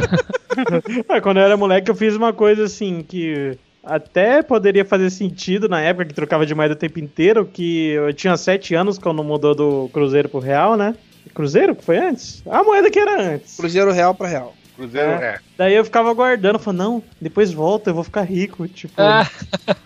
Ah, quando eu era moleque, eu fiz uma coisa assim que até poderia fazer sentido na época que trocava de moeda o tempo inteiro, que eu tinha 7 anos quando mudou do Cruzeiro pro Real, né? Cruzeiro que foi antes? A moeda que era antes. Cruzeiro real pra real. Cruzeiro, é. Daí eu ficava aguardando, falando, não, depois volta, eu vou ficar rico. Tipo, Ah, *laughs*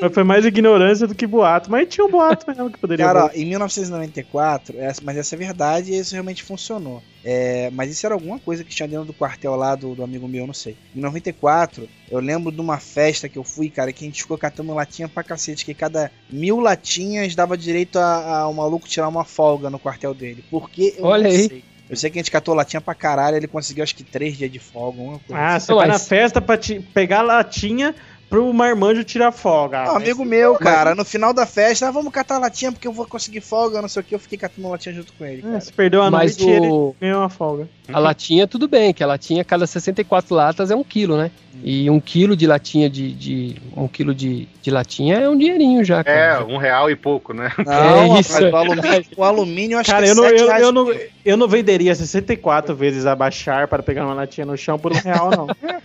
mas foi mais ignorância do que boato. Mas tinha um boato mesmo que poderia Cara, ó, em 1994, essa- mas essa é verdade e isso realmente funcionou. É, mas isso era alguma coisa que tinha dentro do quartel lá do, do amigo meu, eu não sei. Em 94, eu lembro de uma festa que eu fui, cara, que a gente ficou catando latinha pra cacete, que cada mil latinhas dava direito a, a um maluco tirar uma folga no quartel dele. Porque eu Olha não aí. sei. Eu sei que a gente catou latinha pra caralho, ele conseguiu acho que três dias de folga, alguma coisa. Ah, assim. você vai mas- na festa pra te pegar a latinha pro marmanjo tirar folga. Ah, amigo meu, cara, no final da festa, ah, vamos catar latinha porque eu vou conseguir folga, não sei o que, eu fiquei catando latinha junto com ele. É, você perdeu a Mas noite e ele o- ganhou uma folga. a latinha, tudo bem, que a latinha, cada 64 latas é um quilo, né? E um quilo de latinha de. de um quilo de, de latinha é um dinheirinho já, É, cara. um real e pouco, né? Não, É isso. rapaz, o alumínio, o alumínio eu acho Cara, que é eu não, eu, reais eu, não, eu não venderia 64 vezes abaixar para pegar uma latinha no chão por um real, não. *laughs*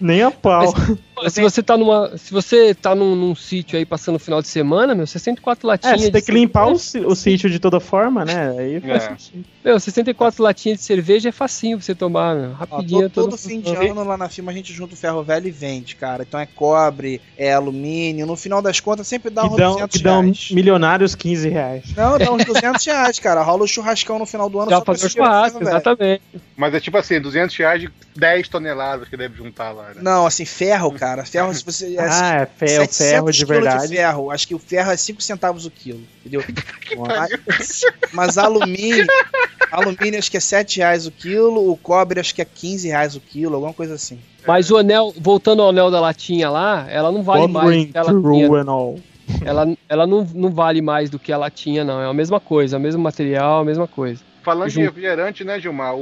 Nem a pau. *laughs* Se você tá numa. Se você tá num, num sítio aí passando o final de semana, meu, 64 É, latinhas. você tem que limpar o, o sítio de toda forma, né? Aí faz É. sentido. Meu, 64 latinhas de cerveja é facinho pra você tomar, meu. Ó, Rapidinho. todo, todo todo fim de ano lá na firma a gente junta o ferro velho e vende, cara. Então é cobre, é alumínio. No final das contas sempre dá uns Que dão, 200 que dão reais. milionários 15 reais. Não, dá uns *laughs* 200 reais, cara. Rola o churrascão no final do ano Já só pra fazer o churrasco, ferro velho. exatamente. Mas é tipo assim, 200 reais de 10 toneladas que deve juntar lá, né? Não, assim, ferro, cara. Ferro, se você. é, assim, Ah, é ferro, 700 ferro de verdade. ferro. Acho que o ferro é 5 centavos o quilo. Entendeu? *laughs* mas, mas alumínio. Alumínio acho que é 7 reais o quilo. O cobre acho que é 15 reais o quilo, alguma coisa assim. Mas o anel, voltando ao anel da latinha lá, ela não vale One mais ring do que a latinha. and all. Ela, ela não, não vale mais do que a latinha, não. É a mesma coisa, o mesmo material, a mesma coisa. Falando de refrigerante, né, Gilmar? O,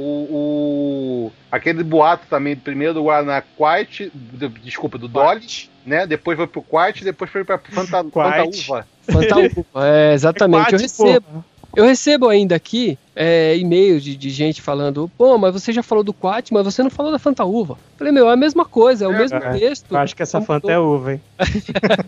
o- aquele boato também, primeiro do Guaraná Quite, do- desculpa, do Dolly, né? Depois foi pro Quite, depois foi pra Fanta, Fanta Quite. Uva. Fantaúva. É, exatamente. eu Quate, recebo. Eu recebo ainda aqui é, e-mails de, de gente falando, pô, mas você já falou do Quat, mas você não falou da Fantaúva. Falei, meu, é a mesma coisa, é o É, mesmo é. texto. Eu acho que essa Fanta é uva, hein? *laughs*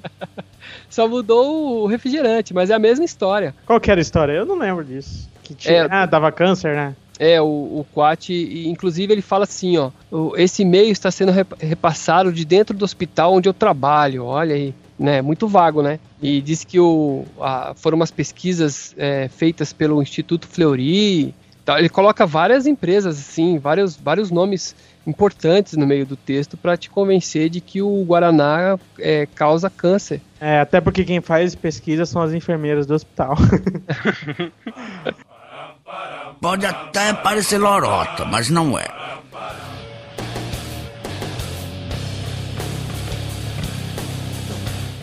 Só mudou o refrigerante, mas é a mesma história. Qual que era a história? Eu não lembro disso. Que tinha... É, Ah, dava câncer, né? É, o, o Quat, e, inclusive ele fala assim, ó, esse e-mail está sendo rep- repassado de dentro do hospital onde eu trabalho, olha aí, né, muito vago, né? E diz que o, a- foram umas pesquisas é, feitas pelo Instituto Fleury, tal. ele coloca várias empresas, assim, vários, vários nomes importantes no meio do texto para te convencer de que o Guaraná é, causa câncer. É, até porque quem faz pesquisa são as enfermeiras do hospital. *laughs* Pode até parecer lorota, mas não é.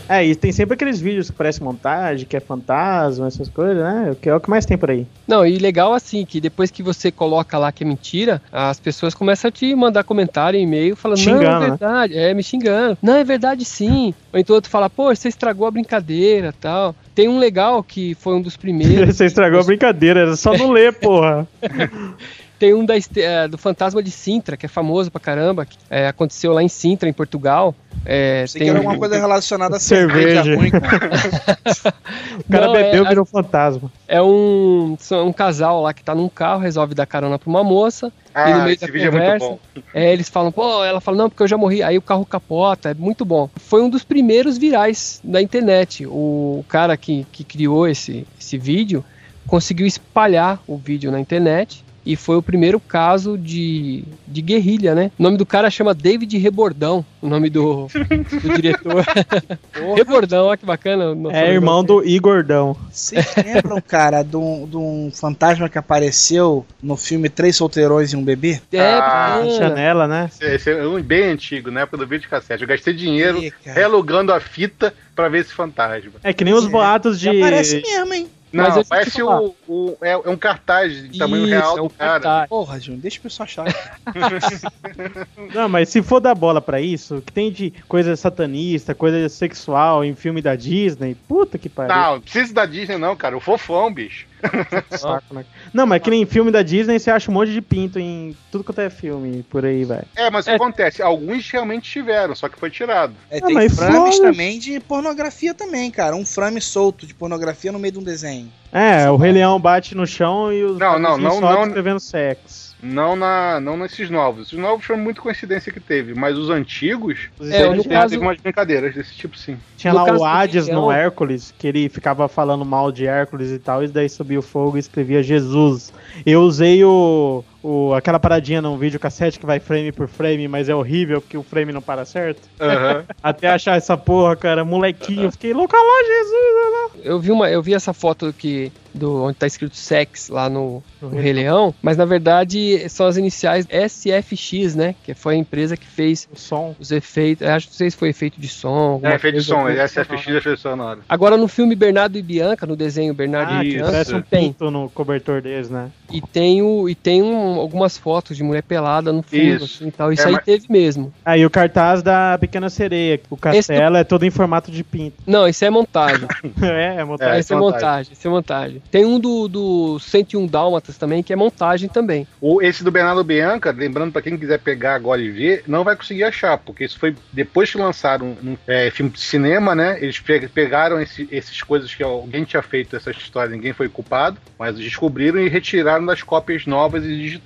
É, e tem sempre aqueles vídeos que parece montagem, que é fantasma, essas coisas, né? Que é o que mais tem por aí. Não, e legal assim, que depois que você coloca lá que é mentira, as pessoas começam a te mandar comentário, e-mail, falando, não, Xingando, é né? verdade, é, me xingando. Não, é verdade sim. Ou então outro fala, pô, você estragou a brincadeira tal. Tem um legal que foi um dos primeiros. *laughs* Você estragou a brincadeira, era só não ler, *laughs* porra. *laughs* Tem um da, é, do Fantasma de Sintra, que é famoso pra caramba. Que, é, aconteceu lá em Sintra, em Portugal. É, Sei tem que era um- alguma coisa relacionada a Cerveja. cerveja. *laughs* O cara Não, bebeu é- e virou fantasma. É um, são um casal lá que tá num carro, resolve dar carona pra uma moça. e no Ah, meio esse da vídeo é muito conversa, bom. é, eles falam, pô, ela fala, não, porque eu já morri. Aí o carro capota, é muito bom. Foi um dos primeiros virais da internet. O cara que, que criou esse, esse vídeo conseguiu espalhar o vídeo na internet. E foi o primeiro caso de, de guerrilha, né? O nome do cara chama David Rebordão, o nome do, do diretor. *laughs* Rebordão, olha que bacana. É irmão do Igordão. Vocês lembram, cara, de um, de um fantasma que apareceu no filme Três Solteirões e um Bebê? É, Ah. Chanela, né? Esse- é um bem antigo, na época do vídeo cassete. Eu gastei dinheiro Ih, a fita pra ver esse fantasma. É que nem os É, boatos de. E aparece mesmo, hein? Não, Mas parece o, o- é, é um cartaz de tamanho Isso, real é um do cara. cartaz. Porra, Júnior, deixa o pessoal achar. *laughs* Não, mas se for dar bola pra isso, que tem de coisa satanista, coisa sexual em filme da Disney, puta que pariu. Não, não precisa da Disney não, cara. O fofão, bicho. *laughs* Saco, né? Não, mas que nem filme da Disney você acha um monte de pinto em tudo quanto é filme por aí, velho. É, mas É. que acontece? Alguns realmente tiveram, só que foi tirado. É, Ah, tem mas frames também de pornografia também, cara. Um frame solto de pornografia no meio de um desenho. É, o Rei Leão bate no chão e os Não, não, não, só não. escrevendo sexo. Não, na, não nesses novos. Os novos foi muita coincidência que teve, mas os antigos. É, no teve, caso- teve umas brincadeiras desse tipo, sim. Tinha No lá o Hades no Hércules, que ele ficava falando mal de Hércules e tal, e daí subia o fogo e escrevia Jesus. Eu usei o, o aquela paradinha num vídeo cassete que vai frame por frame, mas é horrível porque o frame não para certo. Aham. *laughs* Até achar essa porra, cara, molequinho, eu fiquei louco, olha lá, Jesus! Eu vi, uma, eu vi essa foto que, do, onde tá escrito sex lá no, No no Rei Leão, mas na verdade são as iniciais SFX, né? Que foi a empresa que fez O som. os efeitos. eu Acho que não sei se foi efeito de som. É, efeito de som, assim. é SFX é efeito sonoro. Agora no filme Bernardo e Bianca, no desenho Bernardo Ah, e que Isso. parece Bianca, um tem. pinto no cobertor deles, né? E tem, o, e tem um- algumas fotos de mulher pelada no fundo, Isso. assim, tal. Isso É, aí mas- teve mesmo. Aí o cartaz da Pequena Sereia, o castelo é todo em formato de pinto. Não, isso é montagem. *laughs* é, é montagem. É, isso é montagem. montagem, isso é montagem. Tem um do, do 101 Dálmatas também, que é montagem também. O, esse do Bernardo Bianca, lembrando pra quem quiser pegar agora e ver, não vai conseguir achar, porque isso foi depois que lançaram um, é, filme de cinema, né? Eles pe- pegaram esse- essas coisas que alguém tinha feito essa história, ninguém foi culpado, mas descobriram e retiraram das cópias novas e digitais.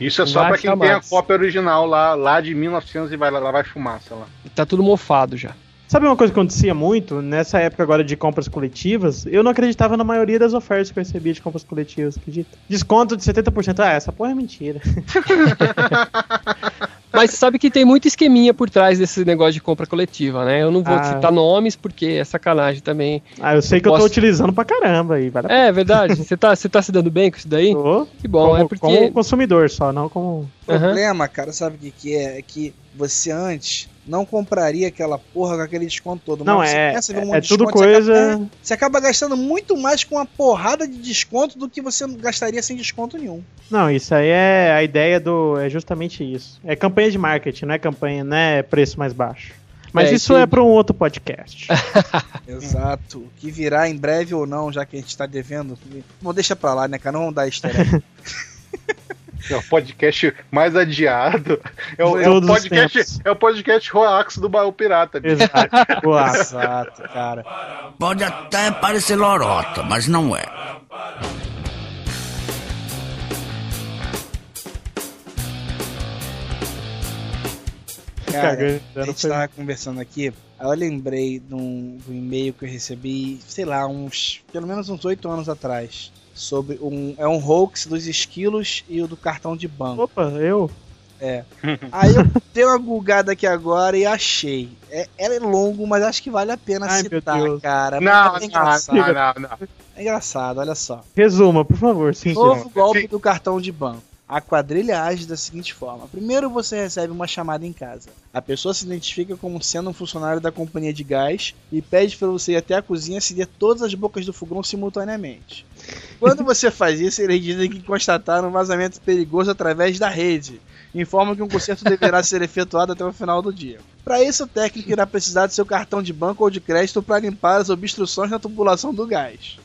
Isso é só Vai pra quem tem a cópia original lá, lá de 1900 e vai lá, lá vai fumaça lá. E tá tudo mofado já. Sabe uma coisa que acontecia muito nessa época agora de compras coletivas? Eu não acreditava na maioria das ofertas que eu recebia de compras coletivas, acredita? Desconto de 70%. Ah, essa porra é mentira. *laughs* Mas sabe que tem muito esqueminha por trás desse negócio de compra coletiva, né? Eu não vou Ah. citar nomes porque é sacanagem também. Ah, eu sei que eu Posso- tô utilizando pra caramba aí. Vale É verdade. Você tá, tá se dando bem com isso daí? Tô. Que bom, como, é porque. como consumidor só, não como. O problema, cara, sabe o que, que é? É que você antes não compraria aquela porra com aquele desconto todo. Não, Mas você é- a ver um é- é tudo desconto, você coisa- acaba- é, Você acaba gastando muito mais com uma porrada de desconto do que você gastaria sem desconto nenhum. Não, isso aí é a ideia do. É justamente isso. É campanha de marketing, não é campanha, não é preço mais baixo. Mas É, isso isso- é pra um outro podcast. *laughs* Exato. Que virá em breve ou não, já que a gente tá devendo. Bom, deixa pra lá, né, cara? Não vamos dar *laughs* easter egg. É o podcast mais adiado. É o, De é o podcast, é o podcast Roax do Baú Pirata. bicho. Exato. Exato, cara. Pode até parecer lorota, mas não é. Cara, a gente foi- tava conversando aqui, aí eu lembrei de um, de um e-mail que eu recebi, sei lá, uns. pelo menos uns oito anos atrás. Sobre um. É um hoax dos esquilos e o do cartão de banco. Opa, eu? *laughs* Aí eu dei uma gulgada aqui agora e achei. É, ela é longo, mas acho que vale a pena Ai, citar, cara. Não, é não, engraçado. não, não, não. É engraçado, olha só. Resuma, por favor, sim. Novo golpe Sim. do cartão de banco. A quadrilha age da seguinte forma: primeiro você recebe uma chamada em casa. A pessoa se identifica como sendo um funcionário da companhia de gás e pede para você ir até a cozinha e acender todas as bocas do fogão simultaneamente. Quando você faz isso, eles dizem que constataram um vazamento perigoso através da rede. Informam que um conserto deverá ser efetuado até o final do dia. Para isso, o técnico irá precisar do seu cartão de banco ou de crédito para limpar as obstruções na tubulação do gás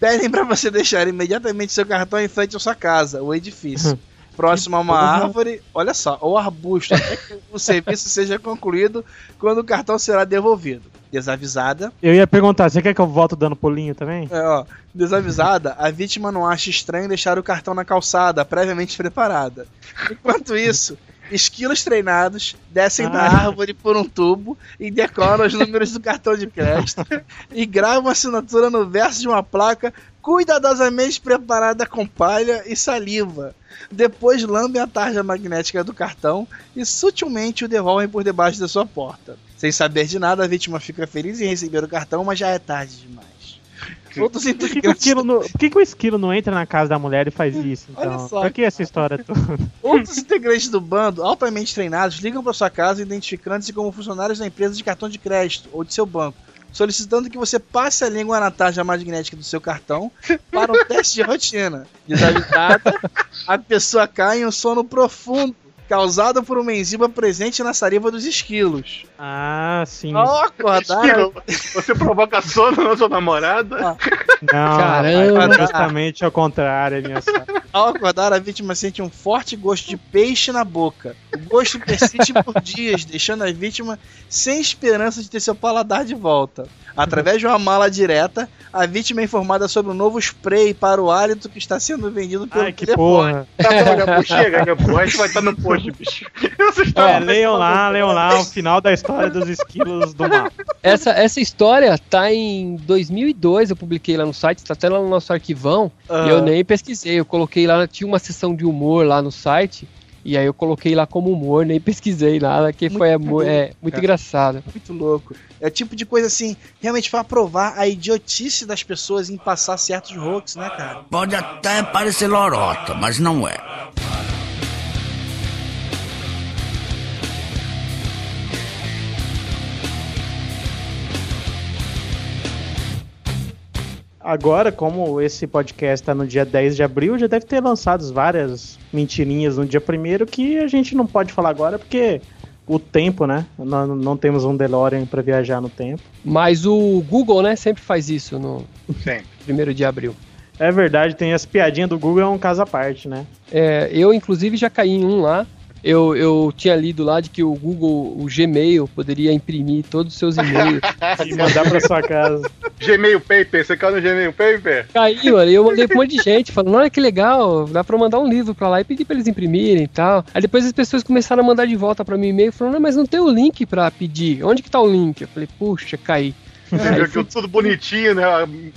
pedem para você deixar imediatamente seu cartão em frente à sua casa, o edifício, próximo a uma porra. árvore, olha só, ou arbusto, até que *laughs* o serviço seja concluído quando o cartão será devolvido. Desavisada, Eu ia perguntar, você quer que eu volto dando pulinho também? é, ó, desavisada, a vítima não acha estranho deixar o cartão na calçada, previamente preparada. Enquanto isso, esquilos treinados descem da Ah. árvore por um tubo e decoram os números do cartão de crédito e gravam a assinatura no verso de uma placa cuidadosamente preparada com palha e saliva. Depois lambem a tarja magnética do cartão e sutilmente o devolvem por debaixo da sua porta. Sem saber de nada, a vítima fica feliz em receber o cartão, mas já é tarde demais. Outros Por que, que o integrantes, esquilo não, por que, que o esquilo não entra na casa da mulher e faz isso? Olha Então? só, Pra que essa história toda? *laughs* outros integrantes do bando, altamente treinados, ligam para sua casa identificando-se como funcionários da empresa de cartão de crédito ou de seu banco, solicitando que você passe a língua na tarja magnética do seu cartão para um teste de rotina. *laughs* Desavisada, a pessoa cai em um sono profundo, causado por uma enzima presente na saliva dos esquilos. Ah, sim. Ao acordar, Esquilo, você provoca sono na sua namorada? Não, Caramba. rapaz, justamente ao contrário, minha senhora. Ao acordar, a vítima sente um forte gosto de peixe na boca. O gosto persiste por dias, deixando a vítima sem esperança de ter seu paladar de volta. Através de uma mala direta, a vítima é informada sobre um novo spray para o hálito que está sendo vendido pelo Ai, que telefone. porra. Tá chega, já pô, a gente vai estar no post, bicho. É, leiam lá, leiam lá o final da história dos esquilos do mar. Essa, essa história tá em 2002, eu publiquei lá no site, tá até lá no nosso arquivão, e eu nem pesquisei, eu coloquei lá, tinha uma seção de humor lá no site, e aí eu coloquei lá como humor, nem pesquisei nada, que foi é, mu- é, muito cara. engraçado. Muito louco. É o tipo de coisa assim, realmente pra provar a idiotice das pessoas em passar certos hoax, né, cara? Pode até parecer lorota, mas não é. Agora, como esse podcast tá no dia 10 de abril, já deve ter lançado várias mentirinhas no dia 1 que a gente não pode falar agora porque o tempo, né? Nós não temos um DeLorean para viajar no tempo. Mas o Google, né, sempre faz isso no Sim. primeiro de abril. É verdade, tem as piadinhas do Google, é um caso à parte, né? É, eu, inclusive, já caí em um lá. Eu, eu tinha lido lá de que o Google, o Gmail, poderia imprimir todos os seus e-mails. *laughs* E mandar pra sua casa. Gmail Paper, você caiu no Gmail Paper? Caí, mano, e eu mandei pra um monte de gente, falando, olha que legal, dá pra mandar um livro pra lá e pedir pra eles imprimirem e tal. Aí depois as pessoas começaram a mandar de volta pra mim e-mail, falando, não, mas não tem o link pra pedir, onde que tá o link? Eu falei, puxa, caí. Aí É, fui- tudo bonitinho, né?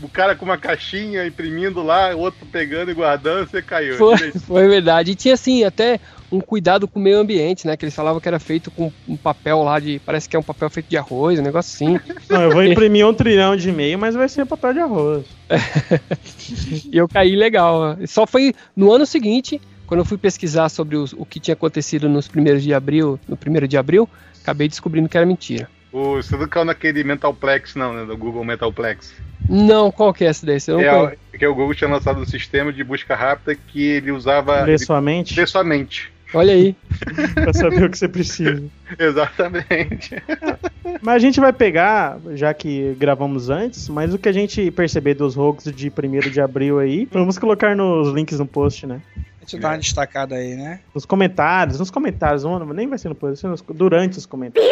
O cara com uma caixinha imprimindo lá, o outro pegando e guardando, você caiu. Foi, foi verdade. E tinha assim, até um cuidado com o meio ambiente, né? Que eles falavam que era feito com um papel lá de. Parece que é um papel feito de arroz, um negócio assim. *laughs* Não, eu vou imprimir um trilhão de e-mail, mas vai ser papel de arroz. *laughs* e eu caí legal. Só foi no ano seguinte, quando eu fui pesquisar sobre os- o que tinha acontecido nos primeiros de abril, no primeiro de abril, acabei descobrindo que era mentira. O, você não caiu naquele Mentalplex, não, né? Do Google Mentalplex. Não, qual que é essa daí? Você não É, que o Google tinha lançado um sistema de busca rápida que ele usava. Ler sua mente ler sua mente. Olha aí. *laughs* pra saber o que você precisa. *laughs* Exatamente. *laughs* Mas a gente vai pegar, já que gravamos antes, mas o que a gente perceber dos hoax de 1 de abril aí, vamos colocar nos links no post, né? Eu dar uma destacada aí, né? Nos comentários, nos comentários, não, nem vai ser no post, vai ser nos- durante os comentários.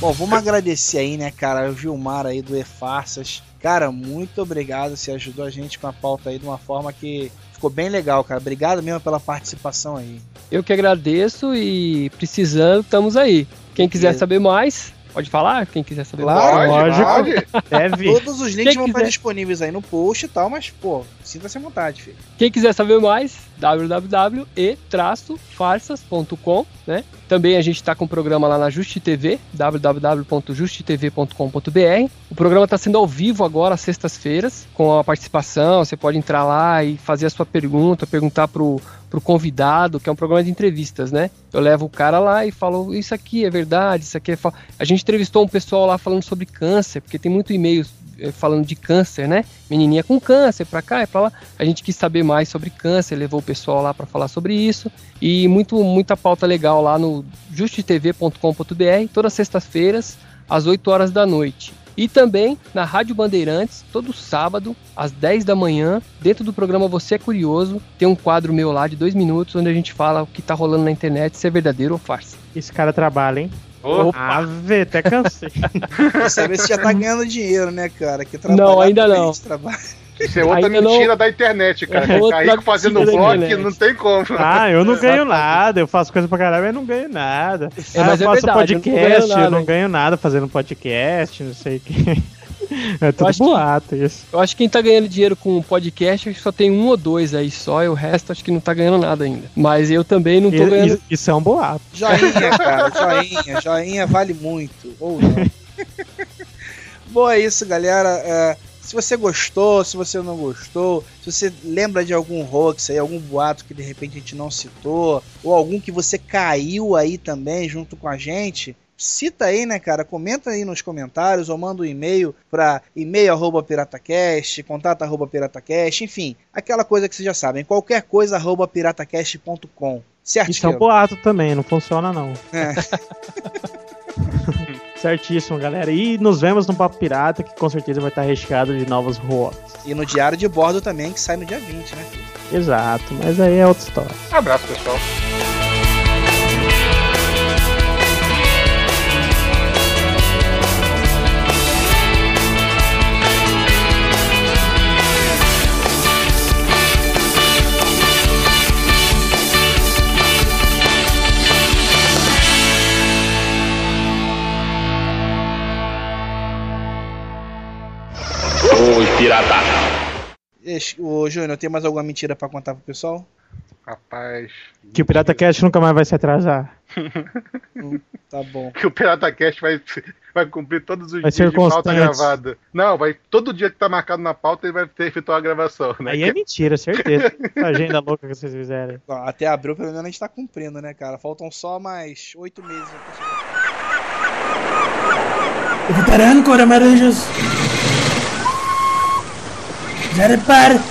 Bom, vamos agradecer aí, né, cara, o Gilmar aí do E-Farsas. Cara, muito obrigado, você ajudou a gente com a pauta aí de uma forma que ficou bem legal, cara. Obrigado mesmo pela participação aí. Eu que agradeço e precisando, estamos aí. Quem quiser saber mais, pode falar? Quem quiser saber Claro, mais. lógico. *laughs* Deve. Todos os links Quem vão estar quiser. disponíveis aí no post e tal, mas, pô, sinta-se à vontade, filho. Quem quiser saber mais, www.e-farsas.com, né? Também a gente está com o programa lá na Juste TV, www.justetv.com.br. O programa está sendo ao vivo agora, às sextas-feiras, com a participação. Você pode entrar lá e fazer a sua pergunta, perguntar pro, pro convidado, que é um programa de entrevistas, né? Eu levo o cara lá e falo, isso aqui é verdade, isso aqui é... fa-". A gente entrevistou um pessoal lá falando sobre câncer, porque tem muito e-mail eh, falando de câncer, né? Menininha com câncer, pra cá e pra lá. A gente quis saber mais sobre câncer, levou o pessoal lá pra falar sobre isso. E muito, muita pauta legal lá no justetv.com.br, todas sextas-feiras, às 8 horas da noite. E também na Rádio Bandeirantes, todo sábado, às 10 da manhã, dentro do programa Você é Curioso, tem um quadro meu lá de dois minutos, onde a gente fala o que tá rolando na internet, se é verdadeiro ou farsa. Esse cara trabalha, hein? Ô, Ave, até cansei. *laughs* Quer saber se já tá ganhando dinheiro, né, cara? Que Não, ainda não. de trabalho. Isso é outra Ainda não- mentira da internet, cara. É rico fazendo mentira vlog não tem como. Ah, eu não ganho nada, eu faço coisa pra caralho, mas não ganho nada. É, ah, mas é eu faço verdade, eu não tô ganhando podcast, eu nada, não ganho nada fazendo podcast, não sei o que. *laughs* É tudo acho que- boato isso. Eu acho que quem tá ganhando dinheiro com o podcast, acho que só tem um ou dois aí só, e o resto acho que não tá ganhando nada ainda. Mas eu também não tô E- ganhando. Isso é um boato. Joinha, cara, joinha, joinha vale muito. Ou não. *laughs* Bom, é isso, galera. É, se você gostou, se você não gostou, se você lembra de algum hoax aí, algum boato que de repente a gente não citou, ou algum que você caiu aí também junto com a gente, cita aí, né, cara? Comenta aí nos comentários ou manda um e-mail para e-mail arroba piratacast, contato arroba piratacast, enfim, aquela coisa que vocês já sabem, qualquer coisa arroba piratacast.com. Certo, Isso é um boato também, não funciona não. É. *laughs* Certíssimo, galera. E nos vemos no Papo Pirata, que com certeza vai estar recheado de novos hoax. E no diário de bordo também, que sai no dia 20, né? Exato, mas aí é outra história. Abraço, pessoal. Oi, pirata. Ixi, Ô, Júnior, tem mais alguma mentira pra contar pro pessoal? Rapaz. Que o Pirata Cast nunca mais vai se atrasar. Tá bom. Que o PirataCast vai, vai cumprir todos os Vai dias ser de pauta constante. gravada. Não, vai. Todo dia que tá marcado na pauta ele vai ter efetuar a gravação, né? Aí é mentira, certeza. Essa *laughs* agenda louca que vocês fizerem. Ó, Até abril, pelo menos a gente tá cumprindo, né, cara? Faltam só mais oito meses. Preparando, Cora Maranjas. Prepare!